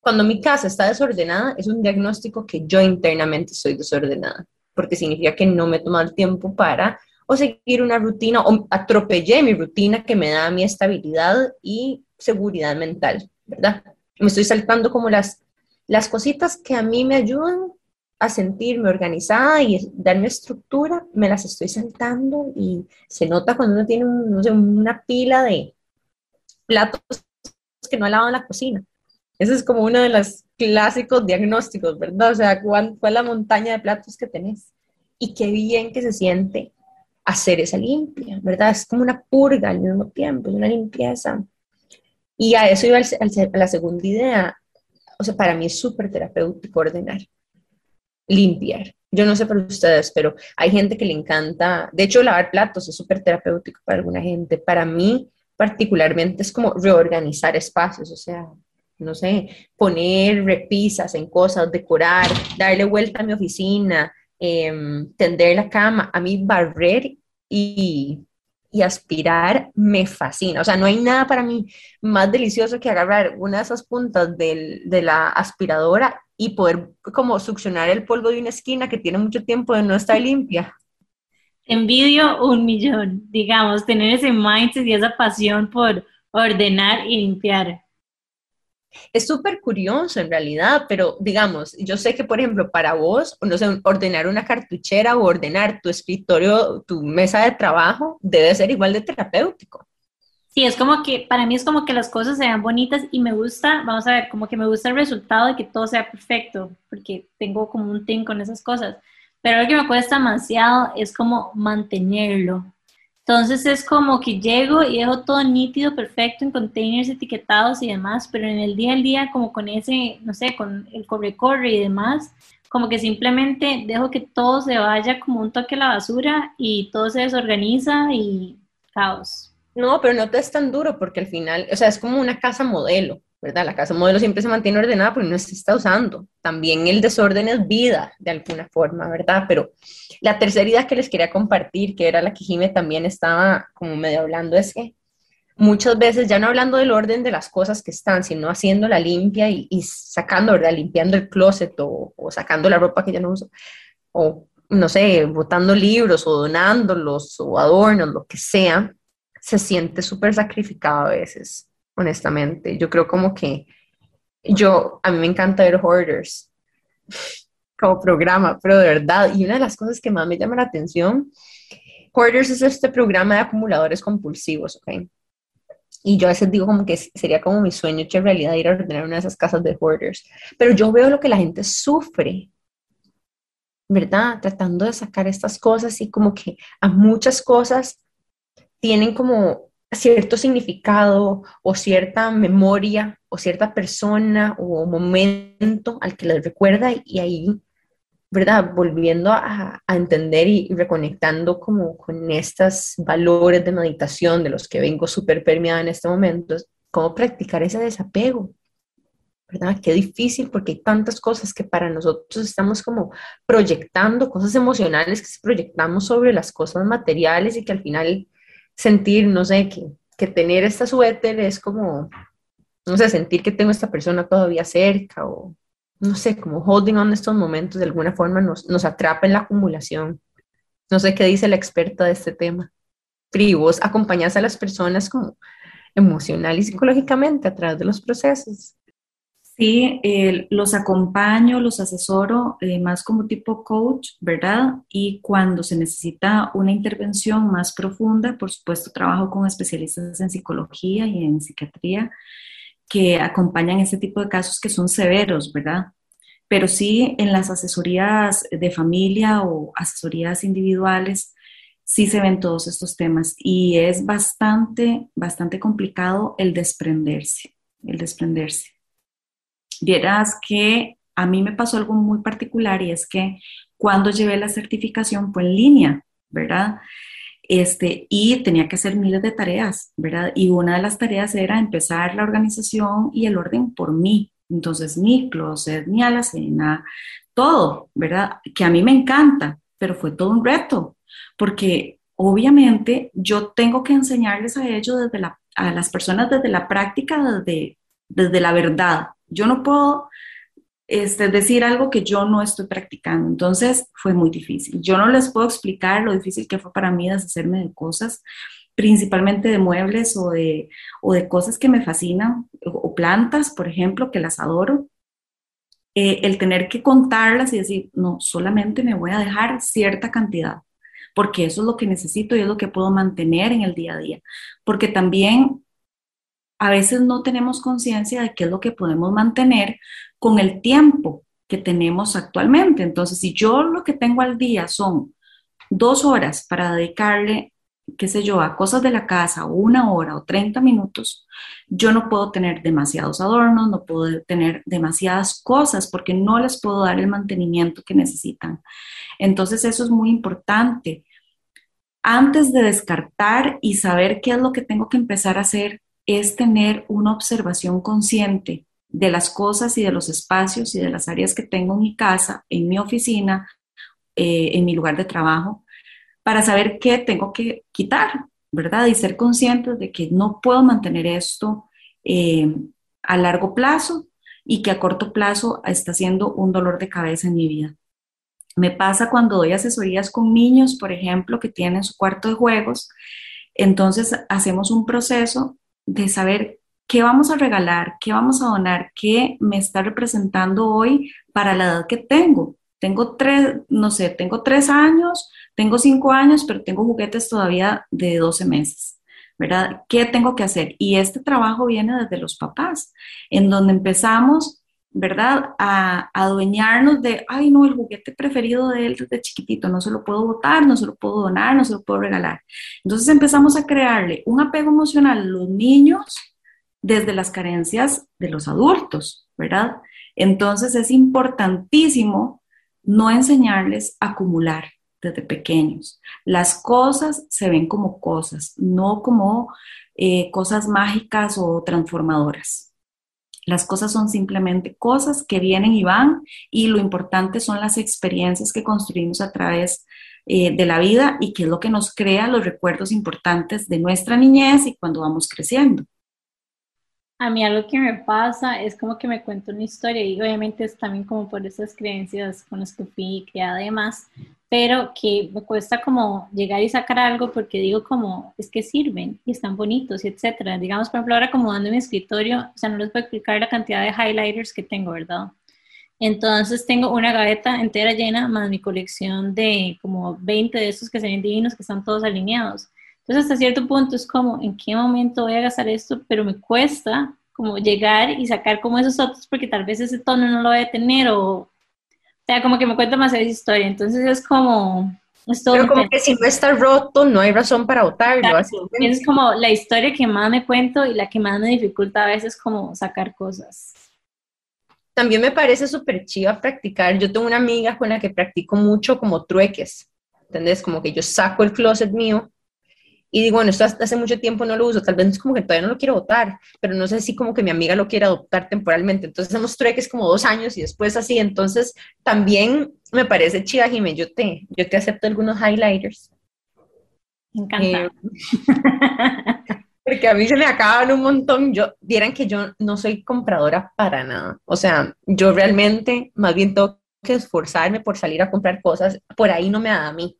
cuando mi casa está desordenada, es un diagnóstico que yo internamente soy desordenada, porque significa que no me he tomado el tiempo para o seguir una rutina o atropellé mi rutina que me da mi estabilidad y seguridad mental, ¿verdad? Me estoy saltando como las, las cositas que a mí me ayudan a sentirme organizada y darme estructura, me las estoy saltando y se nota cuando uno tiene una pila de platos que no ha lavado en la cocina. Ese es como uno de los clásicos diagnósticos, ¿verdad? O sea, ¿cuál, es la montaña de platos que tenés? Y qué bien que se siente hacer esa limpia, ¿verdad? Es como una purga al mismo tiempo, es una limpieza. Y a eso iba la segunda idea. O sea, para mí es súper terapéutico ordenar limpiar. Yo no sé para ustedes, pero hay gente que le encanta, de hecho, lavar platos es súper terapéutico para alguna gente. Para mí, particularmente, es como reorganizar espacios, o sea, no sé, poner repisas en cosas, decorar, darle vuelta a mi oficina, em, tender la cama. A mí, barrer y, y aspirar me fascina. O sea, no hay nada para mí más delicioso que agarrar una de esas puntas del, de la aspiradora y poder como succionar el polvo de una esquina que tiene mucho tiempo de no estar limpia. Envidio un millón, digamos, tener ese mindset y esa pasión por ordenar y limpiar. Es súper curioso en realidad, pero digamos, yo sé que por ejemplo para vos, no sé, ordenar una cartuchera o ordenar tu escritorio, tu mesa de trabajo, debe ser igual de terapéutico. Sí, es como que, para mí es como que las cosas sean bonitas y me gusta, vamos a ver, como que me gusta el resultado de que todo sea perfecto, porque tengo como un team con esas cosas. Pero lo que me cuesta demasiado es como mantenerlo. Entonces es como que llego y dejo todo nítido, perfecto, en containers etiquetados y demás, pero en el día al día, como con ese, no sé, con el corre-corre y demás, como que simplemente dejo que todo se vaya como un toque a la basura y todo se desorganiza y caos. No, pero no te es tan duro porque al final, o sea, es como una casa modelo, ¿verdad? La casa modelo siempre se mantiene ordenada porque no se está usando. También el desorden es vida, de alguna forma, ¿verdad? Pero la tercera idea que les quería compartir, que era la que Jime también estaba como medio hablando, es que muchas veces, ya no hablando del orden de las cosas que están, sino haciendo la limpia y, sacando, ¿verdad? Limpiando el closet o, o sacando la ropa que ya no uso, o no sé, botando libros o donándolos o adornos, lo que sea se siente súper sacrificado a veces, honestamente. Yo creo como que yo, a mí me encanta ver Hoarders como programa, pero de verdad, y una de las cosas que más me llama la atención, Hoarders es este programa de acumuladores compulsivos, ¿ok? Y yo a veces digo como que sería como mi sueño que en realidad ir a ordenar una de esas casas de hoarders. Pero yo veo lo que la gente sufre, ¿verdad? Tratando de sacar estas cosas y como que a muchas cosas tienen como cierto significado o cierta memoria o cierta persona o momento al que les recuerda y ahí, ¿verdad? Volviendo a, entender y, reconectando como con estos valores de meditación de los que vengo súper permeada en este momento, cómo practicar ese desapego, ¿verdad? Qué difícil porque hay tantas cosas que para nosotros estamos como proyectando, cosas emocionales que proyectamos sobre las cosas materiales y que al final sentir, no sé, que, que tener esta suéter es como, no sé, sentir que tengo esta persona todavía cerca o, no sé, como holding on estos momentos de alguna forma nos, nos atrapa en la acumulación. No sé qué dice la experta de este tema. Pero vos acompañás a las personas como emocional y psicológicamente a través de los procesos. Sí, los acompaño, los asesoro eh, más como tipo coach, ¿verdad? Y cuando se necesita una intervención más profunda, por supuesto, trabajo con especialistas en psicología y en psiquiatría que acompañan este tipo de casos que son severos, ¿verdad? pero sí en las asesorías de familia o asesorías individuales, sí se ven todos estos temas y es bastante, bastante complicado el desprenderse, el desprenderse. Vieras que a mí me pasó algo muy particular y es que cuando llevé la certificación fue en línea, ¿verdad? Este, y tenía que hacer miles de tareas, ¿verdad? Y una de las tareas era empezar la organización y el orden por mí. Entonces, mi closet, mi alacena, todo, ¿verdad? Que a mí me encanta, pero fue todo un reto, porque obviamente yo tengo que enseñarles a ellos desde la, a las personas desde la práctica, desde, desde la verdad. Yo no puedo este, decir algo que yo no estoy practicando. Entonces fue muy difícil. Yo no les puedo explicar lo difícil que fue para mí deshacerme de cosas, principalmente de muebles o de, o de cosas que me fascinan, o, plantas, por ejemplo, que las adoro. Eh, el tener que contarlas y decir, no, solamente me voy a dejar cierta cantidad, porque eso es lo que necesito y es lo que puedo mantener en el día a día. Porque también a veces no tenemos conciencia de qué es lo que podemos mantener con el tiempo que tenemos actualmente. Entonces, si yo lo que tengo al día son dos horas para dedicarle, qué sé yo, a cosas de la casa, una hora o 30 minutos, yo no puedo tener demasiados adornos, no puedo tener demasiadas cosas porque no les puedo dar el mantenimiento que necesitan. Entonces, eso es muy importante. Antes de descartar y saber qué es lo que tengo que empezar a hacer, es tener una observación consciente de las cosas y de los espacios y de las áreas que tengo en mi casa, en mi oficina, eh, en mi lugar de trabajo, para saber qué tengo que quitar, ¿verdad? Y ser conscientes de que no puedo mantener esto eh, a largo plazo y que a corto plazo está siendo un dolor de cabeza en mi vida. Me pasa cuando doy asesorías con niños, por ejemplo, que tienen su cuarto de juegos, entonces hacemos un proceso de saber qué vamos a regalar, qué vamos a donar, qué me está representando hoy para la edad que tengo. Tengo tres, no sé, tengo tres años, tengo cinco años, pero tengo juguetes todavía de 12 meses, ¿verdad? ¿Qué tengo que hacer? Y este trabajo viene desde los papás, en donde empezamos, ¿verdad? A, adueñarnos de, ay, no, el juguete preferido de él desde chiquitito, no se lo puedo botar, no se lo puedo donar, no se lo puedo regalar. Entonces empezamos a crearle un apego emocional a los niños desde las carencias de los adultos, ¿verdad? Entonces es importantísimo no enseñarles a acumular desde pequeños. Las cosas se ven como cosas, no como eh, cosas mágicas o transformadoras. Las cosas son simplemente cosas que vienen y van y lo importante son las experiencias que construimos a través eh, de la vida y que es lo que nos crea los recuerdos importantes de nuestra niñez y cuando vamos creciendo. A mí algo que me pasa es como que me cuento una historia y obviamente es también como por esas creencias con las que fui criada y demás, pero que me cuesta como llegar y sacar algo porque digo como, es que sirven y están bonitos y etcétera. Digamos, por ejemplo, ahora como dando mi escritorio, o sea, no les voy a explicar la cantidad de highlighters que tengo, ¿verdad? Entonces tengo una gaveta entera llena más mi colección de como 20 de esos que se ven divinos que están todos alineados. Entonces, hasta cierto punto es como, ¿en qué momento voy a gastar esto? Pero me cuesta como llegar y sacar como esos otros porque tal vez ese tono no lo voy a tener o, o sea, como que me cuenta más esa historia. Entonces es como... Es Pero como que si no está roto, no hay razón para votarlo. Es como la historia que más me cuento y la que más me dificulta a veces como sacar cosas. También me parece súper chiva practicar. Yo tengo una amiga con la que practico mucho como trueques. ¿Entendés? Como que yo saco el closet mío y digo, bueno, esto hace mucho tiempo no lo uso, tal vez es como que todavía no lo quiero votar, pero no sé si como que mi amiga lo quiere adoptar temporalmente. Entonces hacemos trueques como dos años y después así. Entonces también me parece chida, Jiménez, yo te, yo te acepto algunos highlighters. Me encanta. Eh, porque a mí se me acaban un montón. Yo, vieran que yo no soy compradora para nada. O sea, yo realmente más bien tengo que esforzarme por salir a comprar cosas. Por ahí no me da a mí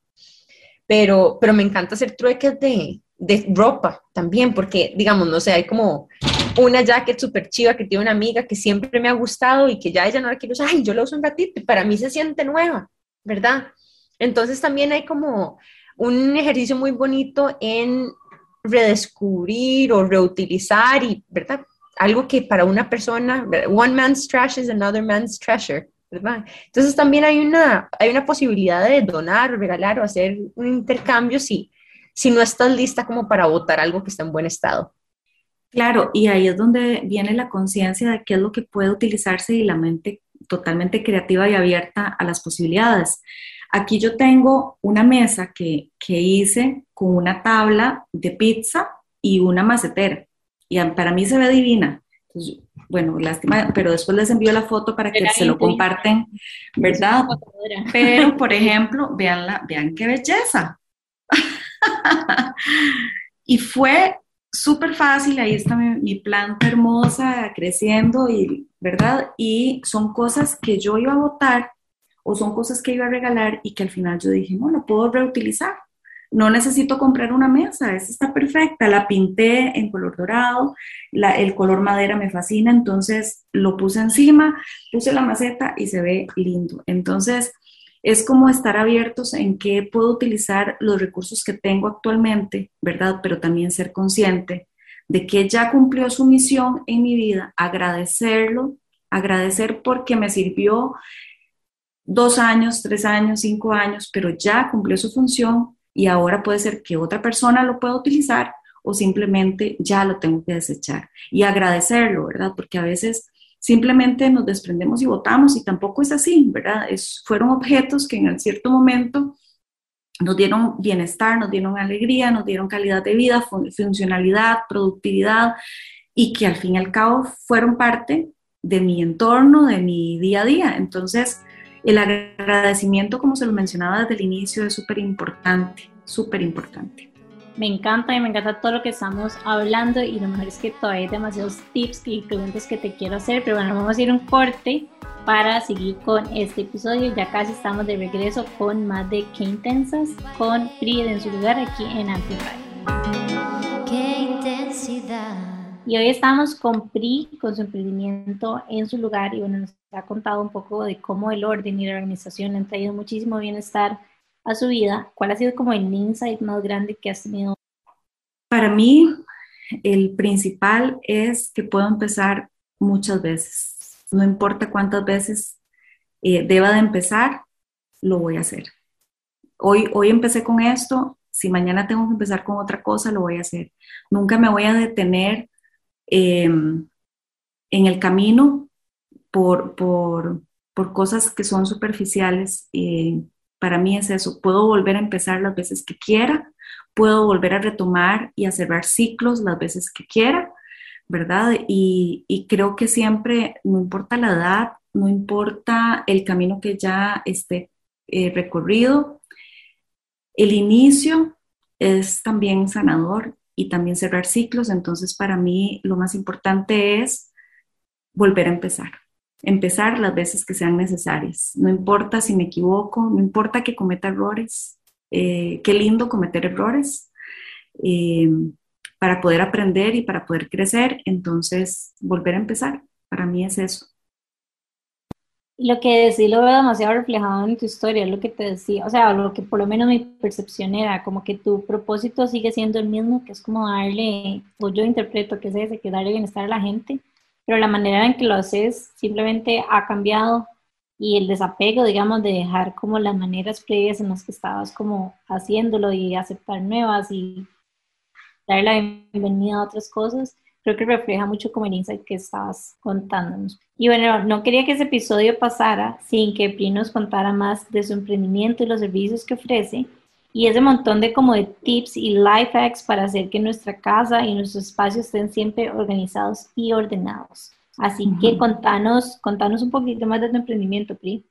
pero, pero me encanta hacer trueques de, de ropa también, porque, digamos, no sé, hay como una jacket súper chiva que tiene una amiga que siempre me ha gustado y que ya ella no la quiere usar, ay, yo la uso un ratito para mí se siente nueva, ¿verdad? Entonces también hay como un ejercicio muy bonito en redescubrir o reutilizar y, ¿verdad? Algo que para una persona, one man's trash is another man's treasure, ¿verdad? Entonces también hay una, hay una posibilidad de donar, regalar o hacer un intercambio si, si no estás lista como para votar algo que está en buen estado. Claro, y ahí es donde viene la conciencia de qué es lo que puede utilizarse y la mente totalmente creativa y abierta a las posibilidades. Aquí yo tengo una mesa que, que hice con una tabla de pizza y una macetera. Y para mí se ve divina. Bueno, lástima, pero después les envío la foto para que se lo comparten, ¿verdad? Pero, por ejemplo, vean, vean qué belleza. y fue súper fácil, ahí está mi, planta hermosa creciendo, y, ¿verdad? Y son cosas que yo iba a votar o son cosas que iba a regalar y que al final yo dije, bueno, puedo reutilizar. No necesito comprar una mesa, esta está perfecta. La pinté en color dorado, el color madera me fascina, entonces lo puse encima, puse la maceta y se ve lindo. Entonces, es como estar abiertos en qué puedo utilizar los recursos que tengo actualmente, ¿verdad? Pero también ser consciente de que ya cumplió su misión en mi vida, agradecerlo, agradecer porque me sirvió dos años, tres años, cinco años, pero ya cumplió su función y ahora puede ser que otra persona lo pueda utilizar o simplemente ya lo tengo que desechar y agradecerlo, ¿verdad? Porque a veces simplemente nos desprendemos y votamos y tampoco es así, ¿verdad? Es, fueron objetos que en cierto momento nos dieron bienestar, nos dieron alegría, nos dieron calidad de vida, funcionalidad, productividad y que al fin y al cabo fueron parte de mi entorno, de mi día a día. Entonces, el agradecimiento, como se lo mencionaba desde el inicio, es súper importante, súper importante. Me encanta y me encanta todo lo que estamos hablando y lo mejor es que todavía hay demasiados tips y preguntas que te quiero hacer, pero bueno, vamos a ir un corte para seguir con este episodio. Ya casi estamos de regreso con más de Qué Intensas, con Frida en su lugar aquí en Amplify. Qué intensidad. Y hoy estamos con Pri, con su emprendimiento en su lugar y bueno, nos ha contado un poco de cómo el orden y la organización han traído muchísimo bienestar a su vida, ¿cuál ha sido como el insight más grande que has tenido? Para mí, el principal es que puedo empezar muchas veces. No importa cuántas veces eh, deba de empezar, lo voy a hacer. Hoy, hoy empecé con esto, si mañana tengo que empezar con otra cosa, lo voy a hacer. Nunca me voy a detener em, en el camino por, por, por, cosas que son superficiales. Eh, para mí es eso, puedo volver a empezar las veces que quiera, puedo volver a retomar y a cerrar ciclos las veces que quiera, ¿verdad? Y, creo que siempre, no importa la edad, no importa el camino que ya esté eh, recorrido, el inicio es también sanador y también cerrar ciclos, entonces para mí lo más importante es volver a empezar empezar las veces que sean necesarias. No importa si me equivoco, no importa que cometa errores. Eh, qué lindo cometer errores eh, para poder aprender y para poder crecer. Entonces, volver a empezar, para mí es eso. Lo que decís lo veo demasiado reflejado en tu historia, lo que te decía, o sea, lo que por lo menos mi percepción era, como que tu propósito sigue siendo el mismo, que es como darle, o yo interpreto que es ese, que darle bienestar a la gente, pero la manera en que lo haces simplemente ha cambiado y el desapego, digamos, de dejar como las maneras previas en las que estabas como haciéndolo y aceptar nuevas y darle la bienvenida a otras cosas, creo que refleja mucho como el insight que estabas contándonos. Y bueno, no quería que ese episodio pasara sin que Pri nos contara más de su emprendimiento y los servicios que ofrece y ese montón de como de tips y life hacks para hacer que nuestra casa y nuestros espacios estén siempre organizados y ordenados. Así que contanos, contanos un poquito más de tu emprendimiento, Pri.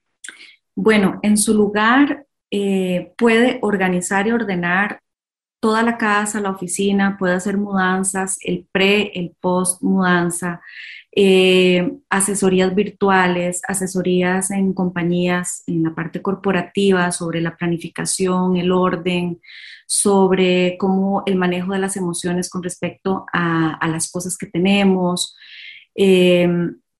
Bueno, en su lugar eh, puede organizar y ordenar toda la casa, la oficina, puede hacer mudanzas, el pre, el post mudanza, eh, asesorías virtuales, asesorías en compañías en la parte corporativa sobre la planificación, el orden, sobre cómo el manejo de las emociones con respecto a, las cosas que tenemos. Eh,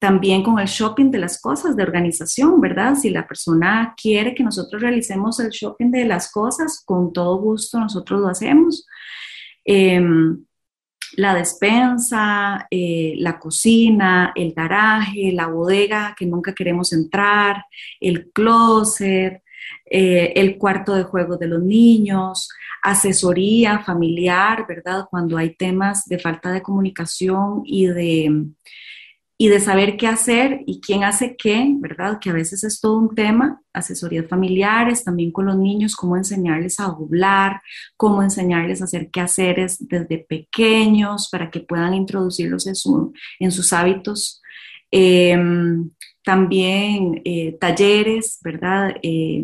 también con el shopping de las cosas, de organización, ¿verdad? Si la persona quiere que nosotros realicemos el shopping de las cosas, con todo gusto nosotros lo hacemos. Eh, la despensa, eh, la cocina, el garaje, la bodega que nunca queremos entrar, el closet, eh, el cuarto de juego de los niños, asesoría familiar, ¿verdad? Cuando hay temas de falta de comunicación y de y de saber qué hacer y quién hace qué, ¿verdad? Que a veces es todo un tema, asesorías familiares, también con los niños, cómo enseñarles a hablar, cómo enseñarles a hacer quehaceres desde pequeños para que puedan introducirlos en, en sus hábitos. Em, también eh, talleres, ¿verdad? Eh,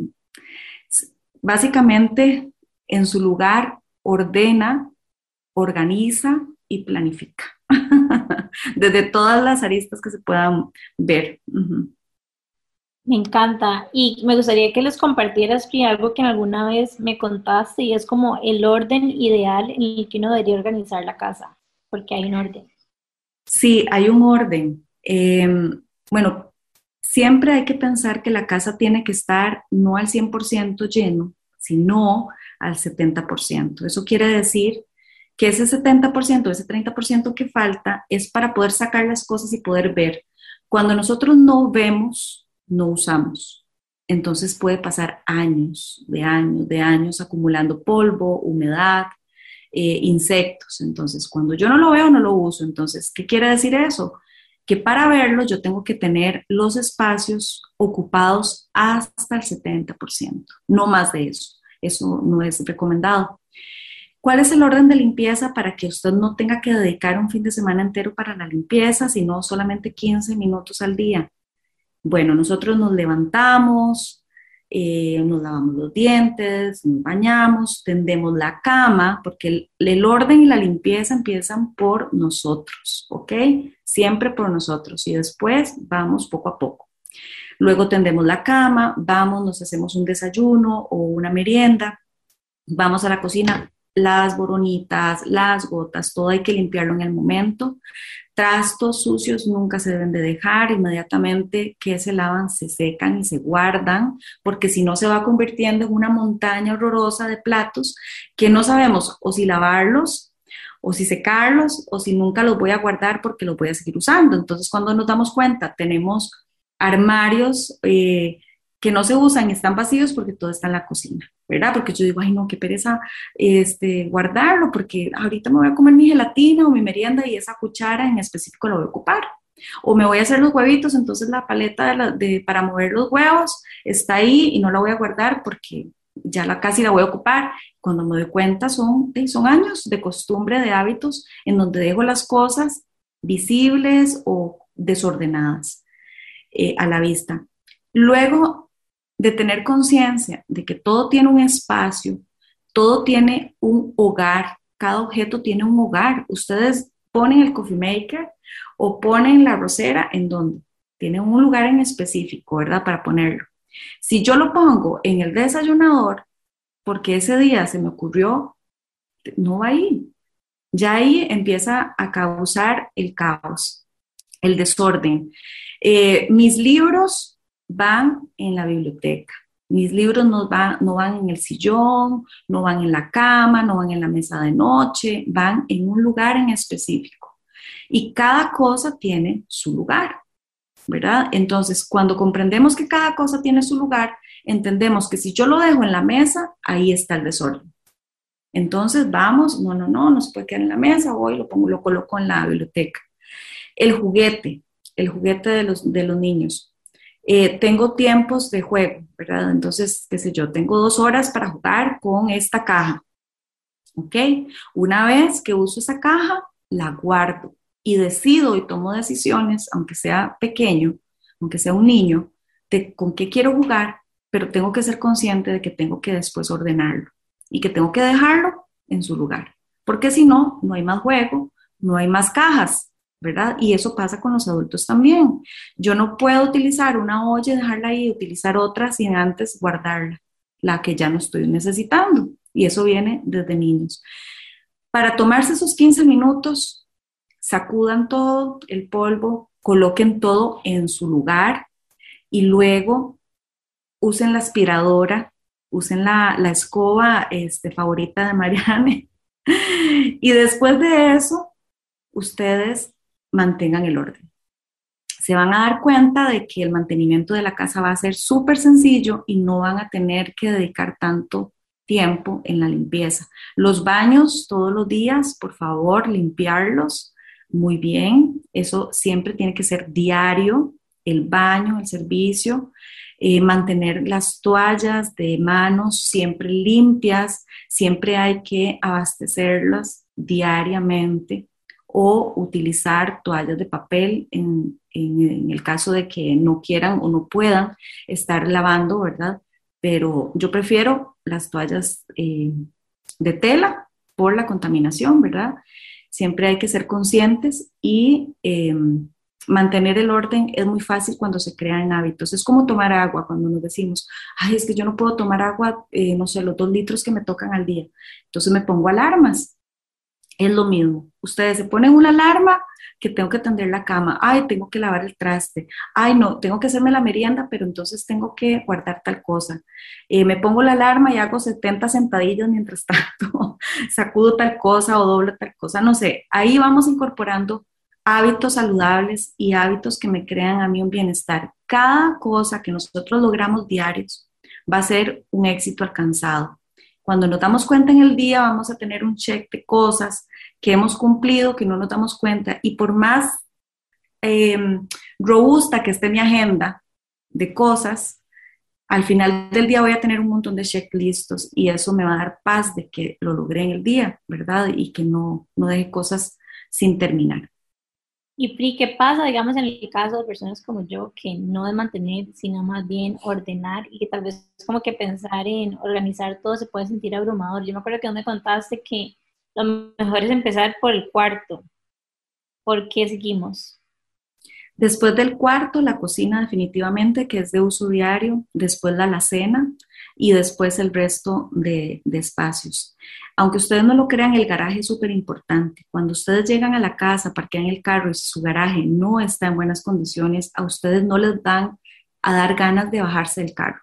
básicamente, en su lugar, ordena, organiza y planifica. desde todas las aristas que se puedan ver. Me encanta y me gustaría que les compartieras algo que alguna vez me contaste y es como el orden ideal en el que uno debería organizar la casa, porque hay un orden. Sí, hay un orden. Em, bueno, siempre hay que pensar que la casa tiene que estar no al 100% lleno, sino al 70%. Eso quiere decir que ese 70%, ese 30% que falta es para poder sacar las cosas y poder ver. Cuando nosotros no vemos, no usamos. Entonces puede pasar años, de años, de años acumulando polvo, humedad, eh, insectos. Entonces, cuando yo no lo veo, no lo uso. Entonces, ¿qué quiere decir eso? Que para verlo yo tengo que tener los espacios ocupados hasta el 70%, no más de eso. Eso no es recomendado. ¿Cuál es el orden de limpieza para que usted no tenga que dedicar un fin de semana entero para la limpieza, sino solamente 15 minutos al día? Bueno, nosotros nos levantamos, eh, nos lavamos los dientes, nos bañamos, tendemos la cama, porque el, el, orden y la limpieza empiezan por nosotros, ¿ok? Siempre por nosotros y después vamos poco a poco. Luego tendemos la cama, vamos, nos hacemos un desayuno o una merienda, vamos a la cocina, las boronitas, las gotas, todo hay que limpiarlo en el momento. Trastos sucios nunca se deben de dejar, inmediatamente que se lavan, se secan y se guardan, porque si no se va convirtiendo en una montaña horrorosa de platos que no sabemos o si lavarlos o si secarlos o si nunca los voy a guardar porque los voy a seguir usando. Entonces cuando nos damos cuenta, tenemos armarios eh, que no se usan están vacíos porque todo está en la cocina. ¿verdad? Porque yo digo, ay, no, qué pereza este, guardarlo, porque ahorita me voy a comer mi gelatina o mi merienda y esa cuchara en específico la voy a ocupar. O me voy a hacer los huevitos, entonces la paleta de para mover los huevos está ahí y no la voy a guardar porque ya la casi la voy a ocupar. Cuando me doy cuenta son, son años de costumbre, de hábitos en donde dejo las cosas visibles o desordenadas eh, a la vista. Luego de tener conciencia de que todo tiene un espacio, todo tiene un hogar, cada objeto tiene un hogar. Ustedes ponen el coffee maker o ponen la rosera en donde tiene un lugar en específico, ¿verdad? Para ponerlo. Si yo lo pongo en el desayunador, porque ese día se me ocurrió, no va ahí. Ya ahí empieza a causar el caos, el desorden. Eh, mis libros van en la biblioteca. Mis libros no van, no van en el sillón, no van en la cama, no van en la mesa de noche, van en un lugar en específico. Y cada cosa tiene su lugar, ¿verdad? Entonces, cuando comprendemos que cada cosa tiene su lugar, entendemos que si yo lo dejo en la mesa, ahí está el desorden. Entonces, vamos, no, no, no, no se puede quedar en la mesa, voy, lo pongo, lo coloco en la biblioteca. El juguete, el juguete de los, de los niños. Eh, tengo tiempos de juego, ¿verdad? Entonces, qué sé yo, tengo dos horas para jugar con esta caja. ¿Ok? Una vez que uso esa caja, la guardo y decido y tomo decisiones, aunque sea pequeño, aunque sea un niño, de con qué quiero jugar, pero tengo que ser consciente de que tengo que después ordenarlo y que tengo que dejarlo en su lugar, porque si no, no hay más juego, no hay más cajas, ¿verdad? Y eso pasa con los adultos también. Yo no puedo utilizar una olla dejarla ahí utilizar otra sin antes guardarla, la que ya no estoy necesitando. Y eso viene desde niños. Para tomarse esos 15 minutos, sacudan todo el polvo, coloquen todo en su lugar y luego usen la aspiradora, usen la, escoba este, favorita de Marianne. y después de eso, ustedes mantengan el orden. Se van a dar cuenta de que el mantenimiento de la casa va a ser súper sencillo y no van a tener que dedicar tanto tiempo en la limpieza. Los baños todos los días, por favor, limpiarlos muy bien. Eso siempre tiene que ser diario, el baño, el servicio. Eh, mantener las toallas de manos siempre limpias, siempre hay que abastecerlas diariamente o utilizar toallas de papel en, el caso de que no quieran o no puedan estar lavando, ¿verdad? Pero yo prefiero las toallas eh, de tela por la contaminación, ¿verdad? Siempre hay que ser conscientes y em, mantener el orden es muy fácil cuando se crean hábitos. Es como tomar agua cuando nos decimos, ay, es que yo no puedo tomar agua, eh, no sé, los dos litros que me tocan al día. Entonces me pongo alarmas. Es lo mismo. Ustedes se ponen una alarma que tengo que tender la cama, ay, tengo que lavar el traste, ay, no, tengo que hacerme la merienda, pero entonces tengo que guardar tal cosa. Eh, me pongo la alarma y hago 70 sentadillas mientras tanto, sacudo tal cosa o doblo tal cosa, no sé, ahí vamos incorporando hábitos saludables y hábitos que me crean a mí un bienestar. Cada cosa que nosotros logramos diarios va a ser un éxito alcanzado. Cuando nos damos cuenta en el día, vamos a tener un check de cosas que hemos cumplido, que no nos damos cuenta. Y por más em, robusta que esté mi agenda de cosas, al final del día voy a tener un montón de checklistos y eso me va a dar paz de que lo logré en el día, ¿verdad? Y que no, no deje cosas sin terminar. Y Pri, ¿qué pasa, digamos, en el caso de personas como yo que no de mantener, sino más bien ordenar y que tal vez como que pensar en organizar todo se puede sentir abrumador? Yo me acuerdo que me contaste que lo mejor es empezar por el cuarto. ¿Por qué seguimos? Después del cuarto, la cocina definitivamente, que es de uso diario, después la alacena y después el resto de, espacios. Aunque ustedes no lo crean, el garaje es súper importante. Cuando ustedes llegan a la casa, parquean el carro y su garaje no está en buenas condiciones, a ustedes no les dan a dar ganas de bajarse del carro.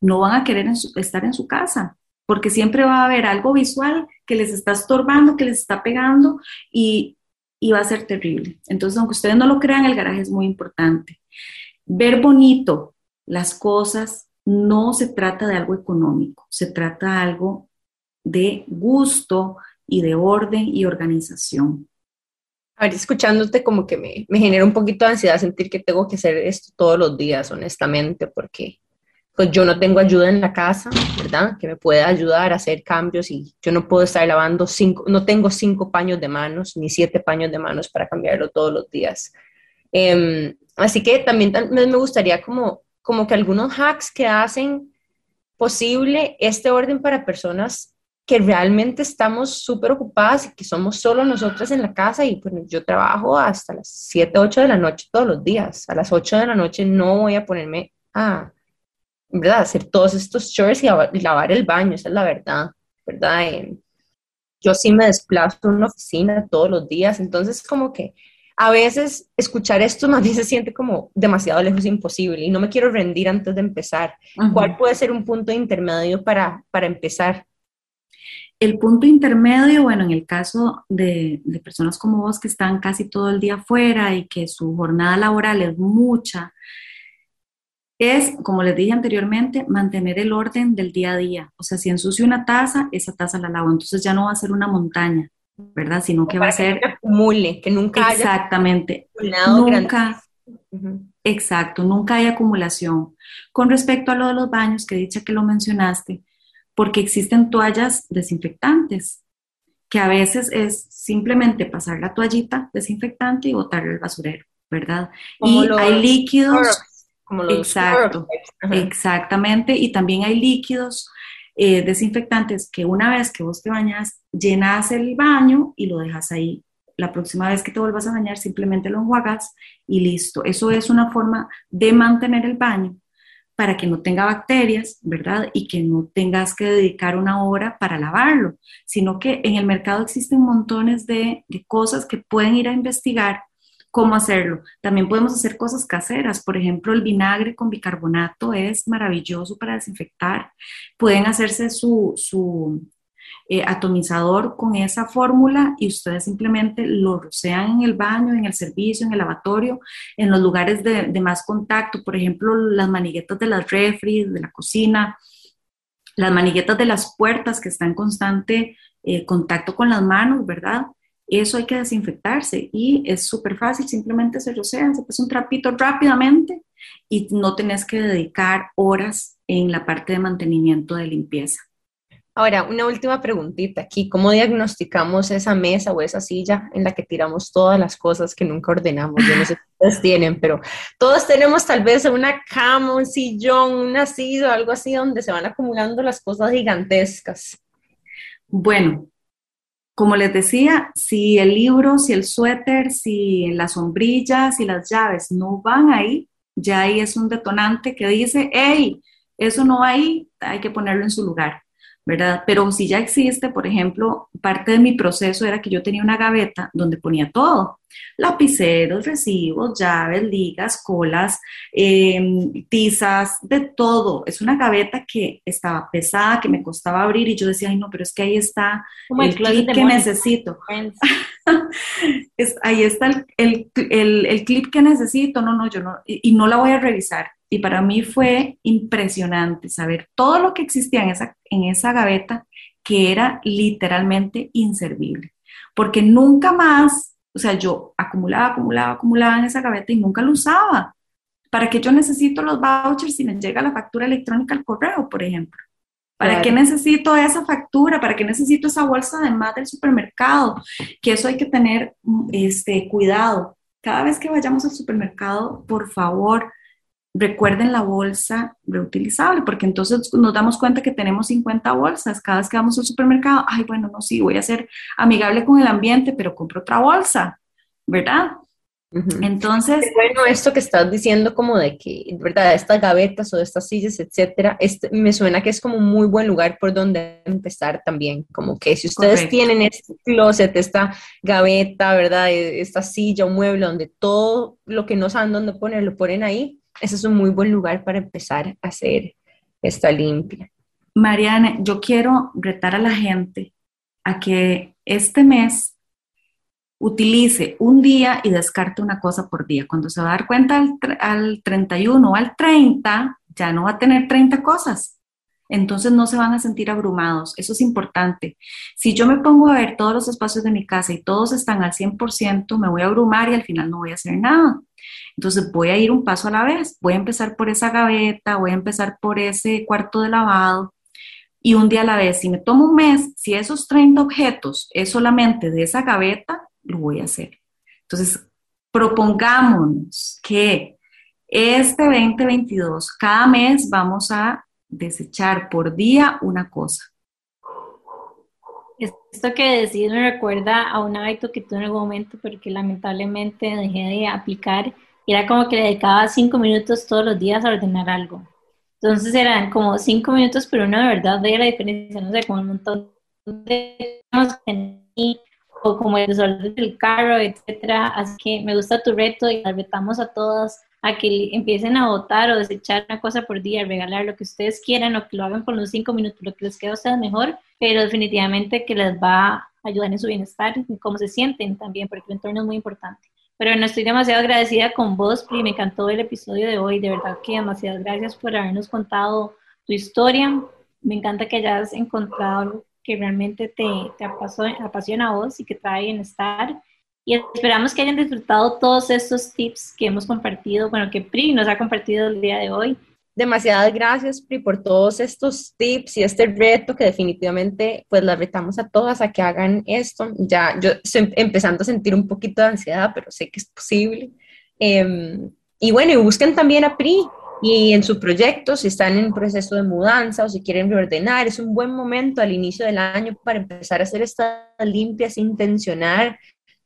No van a querer estar en su casa, porque siempre va a haber algo visual que les está estorbando, que les está pegando y, y va a ser terrible. Entonces, aunque ustedes no lo crean, el garaje es muy importante. Ver bonito las cosas no se trata de algo económico, se trata de algo de gusto y de orden y organización. A ver, escuchándote como que me, me genera un poquito de ansiedad sentir que tengo que hacer esto todos los días, honestamente, porque pues yo no tengo ayuda en la casa, ¿verdad? Que me pueda ayudar a hacer cambios y yo no puedo estar lavando cinco, no tengo cinco paños de manos ni siete paños de manos para cambiarlo todos los días. Em, así que también me gustaría como, como que algunos hacks que hacen posible este orden para personas que realmente estamos súper ocupadas y que somos solo nosotras en la casa y pues yo trabajo hasta las 7, 8 de la noche todos los días. A las 8 de la noche no voy a ponerme a, ¿verdad? hacer todos estos chores y, lavar el baño, esa es la verdad, ¿verdad? yo sí me desplazo en una oficina todos los días, entonces como que a veces escuchar esto más bien se siente como demasiado lejos imposible y no me quiero rendir antes de empezar. ¿Cuál puede ser un punto intermedio para, para empezar? El punto intermedio, bueno, en el caso de, personas como vos que están casi todo el día afuera y que su jornada laboral es mucha, es, como les dije anteriormente, mantener el orden del día a día. O sea, si ensucio una taza, esa taza la lavo, entonces ya no va a ser una montaña, ¿verdad? Sino que va a ser... Que acumule, que nunca Exactamente. nunca... Exacto, nunca hay acumulación. Con respecto a lo de los baños, que dicha que lo mencionaste, porque existen toallas desinfectantes, que a veces es simplemente pasar la toallita desinfectante y botarla al basurero, ¿verdad? y hay líquidos, exacto, exactamente, y también hay líquidos eh, desinfectantes que una vez que vos te bañas, llenas el baño y lo dejas ahí. La próxima vez que te vuelvas a bañar, simplemente lo enjuagas y listo. Eso es una forma de mantener el baño para que no tenga bacterias, ¿verdad? Y que no tengas que dedicar una hora para lavarlo, sino que en el mercado existen montones de, cosas que pueden ir a investigar cómo hacerlo. También podemos hacer cosas caseras, por ejemplo, el vinagre con bicarbonato es maravilloso para desinfectar. Pueden hacerse su, su eh, atomizador con esa fórmula y ustedes simplemente lo rocean en el baño, en el servicio, en el lavatorio, en los lugares de, más contacto, por ejemplo, las maniguetas de las refri, de la cocina, las maniguetas de las puertas que están en constante eh, contacto con las manos, ¿verdad? Eso hay que desinfectarse y es súper fácil, simplemente se rocea, se pasa un trapito rápidamente y no tenés que dedicar horas en la parte de mantenimiento de limpieza. Ahora, una última preguntita aquí. ¿Cómo diagnosticamos esa mesa o esa silla en la que tiramos todas las cosas que nunca ordenamos? Yo no sé si ustedes tienen, pero todos tenemos tal vez una cama, un sillón, una silla o algo así donde se van acumulando las cosas gigantescas. Bueno, como les decía, si el libro, si el suéter, si la sombrilla, si las llaves no van ahí, ya ahí es un detonante que dice, hey, eso no va ahí, hay que ponerlo en su lugar. ¿Verdad? Pero si ya existe, por ejemplo, parte de mi proceso era que yo tenía una gaveta donde ponía todo, lapiceros, recibos, llaves, ligas, colas, em, tizas, de todo. Es una gaveta que estaba pesada, que me costaba abrir y yo decía, ay no, pero es que ahí está el, clip que necesito. ahí está el, el, clip que necesito, no, no, yo no, y no la voy a revisar. Y para mí fue impresionante saber todo lo que existía en esa, en esa gaveta que era literalmente inservible. Porque nunca más, o sea, yo acumulaba, acumulaba, acumulaba en esa gaveta y nunca lo usaba. ¿Para qué yo necesito los vouchers si me llega la factura electrónica al correo, por ejemplo? ¿Para qué necesito esa factura? ¿Para qué necesito esa bolsa de más del supermercado? Que eso hay que tener este, cuidado. Cada vez que vayamos al supermercado, por favor, recuerden la bolsa reutilizable, porque entonces nos damos cuenta que tenemos 50 bolsas cada vez que vamos al supermercado. Ay, bueno, no, sí, voy a ser amigable con el ambiente, pero compro otra bolsa, ¿verdad? Entonces. bueno, esto que estás diciendo, como de que, ¿verdad? Estas gavetas o estas sillas, etcétera, este, me suena que es como un muy buen lugar por donde empezar también. Como que si ustedes tienen este closet, esta gaveta, ¿verdad? E, esta silla, un mueble donde todo lo que no saben dónde poner, lo ponen ahí, ese es un muy buen lugar para empezar a hacer esta limpia. Mariana, yo quiero retar a la gente a que este mes utilice un día y descarte una cosa por día. Cuando se va a dar cuenta al, al 31 o al 30, ya no va a tener 30 cosas. Entonces no se van a sentir abrumados. Eso es importante. Si yo me pongo a ver todos los espacios de mi casa y todos están al 100%, me voy a abrumar y al final no voy a hacer nada. Entonces voy a ir un paso a la vez, voy a empezar por esa gaveta, voy a empezar por ese cuarto de lavado y un día a la vez. Si me tomo un mes, si esos 30 objetos es solamente de esa gaveta, lo voy a hacer. Entonces, propongámonos que este 2022, cada mes vamos a desechar por día una cosa. Esto que decís me recuerda a un hábito que tuve en algún momento, pero que lamentablemente dejé de aplicar era como que le dedicaba cinco minutos todos los días a ordenar algo. Entonces eran como cinco minutos, pero de verdad veía la diferencia, no sé, como un montón de o como el desorden del carro, etcétera. Así que me gusta tu reto y retamos a todas a que empiecen a votar o desechar una cosa por día, regalar lo que ustedes quieran o que lo hagan con los cinco minutos, lo que les quede a ustedes mejor, pero definitivamente que les va a ayudar en su bienestar y cómo se sienten también, porque el entorno es muy importante. Pero no estoy demasiado agradecida con vos, Pri, me encantó el episodio de hoy, de verdad que demasiadas gracias por habernos contado tu historia. Me encanta que hayas encontrado algo que realmente te, te apasiona, a vos y que trae bienestar. Y esperamos que hayan disfrutado todos estos tips que hemos compartido, bueno, que Pri nos ha compartido el día de hoy demasiadas gracias, Pri, por todos estos tips y este reto que definitivamente pues la retamos a todas a que hagan esto. Ya yo estoy empezando a sentir un poquito de ansiedad, pero sé que es posible. Em, y bueno, y busquen también a Pri y en su proyecto, si están en proceso de mudanza o si quieren reordenar, es un buen momento al inicio del año para empezar a hacer estas limpias, intencionar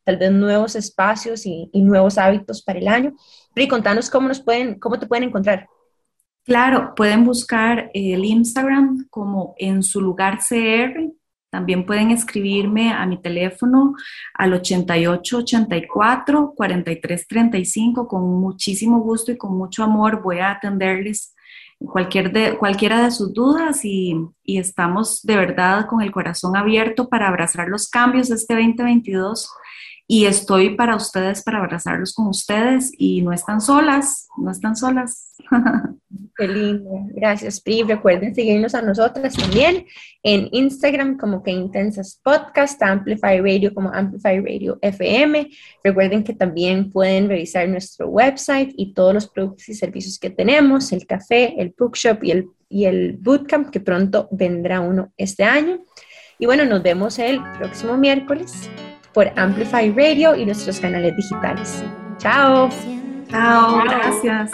tal vez nuevos espacios y, y nuevos hábitos para el año. Pri, contanos cómo, nos pueden, cómo te pueden encontrar. Claro, pueden buscar el Instagram como en su lugar CR. También pueden escribirme a mi teléfono al 8884 4335. Con muchísimo gusto y con mucho amor voy a atenderles cualquier de, cualquiera de sus dudas y, y, estamos de verdad con el corazón abierto para abrazar los cambios de este 2022 y estoy para ustedes, para abrazarlos con ustedes y no están solas, no están solas. Qué lindo, gracias Pri. Recuerden seguirnos a nosotras también en Instagram como que Intensas Podcast, Amplify Radio como Amplify Radio FM. Recuerden que también pueden revisar nuestro website y todos los productos y servicios que tenemos, el café, el bookshop y el, y el bootcamp que pronto vendrá uno este año. Y bueno, nos vemos el próximo miércoles por Amplify Radio y nuestros canales digitales. Chao. Chao, gracias.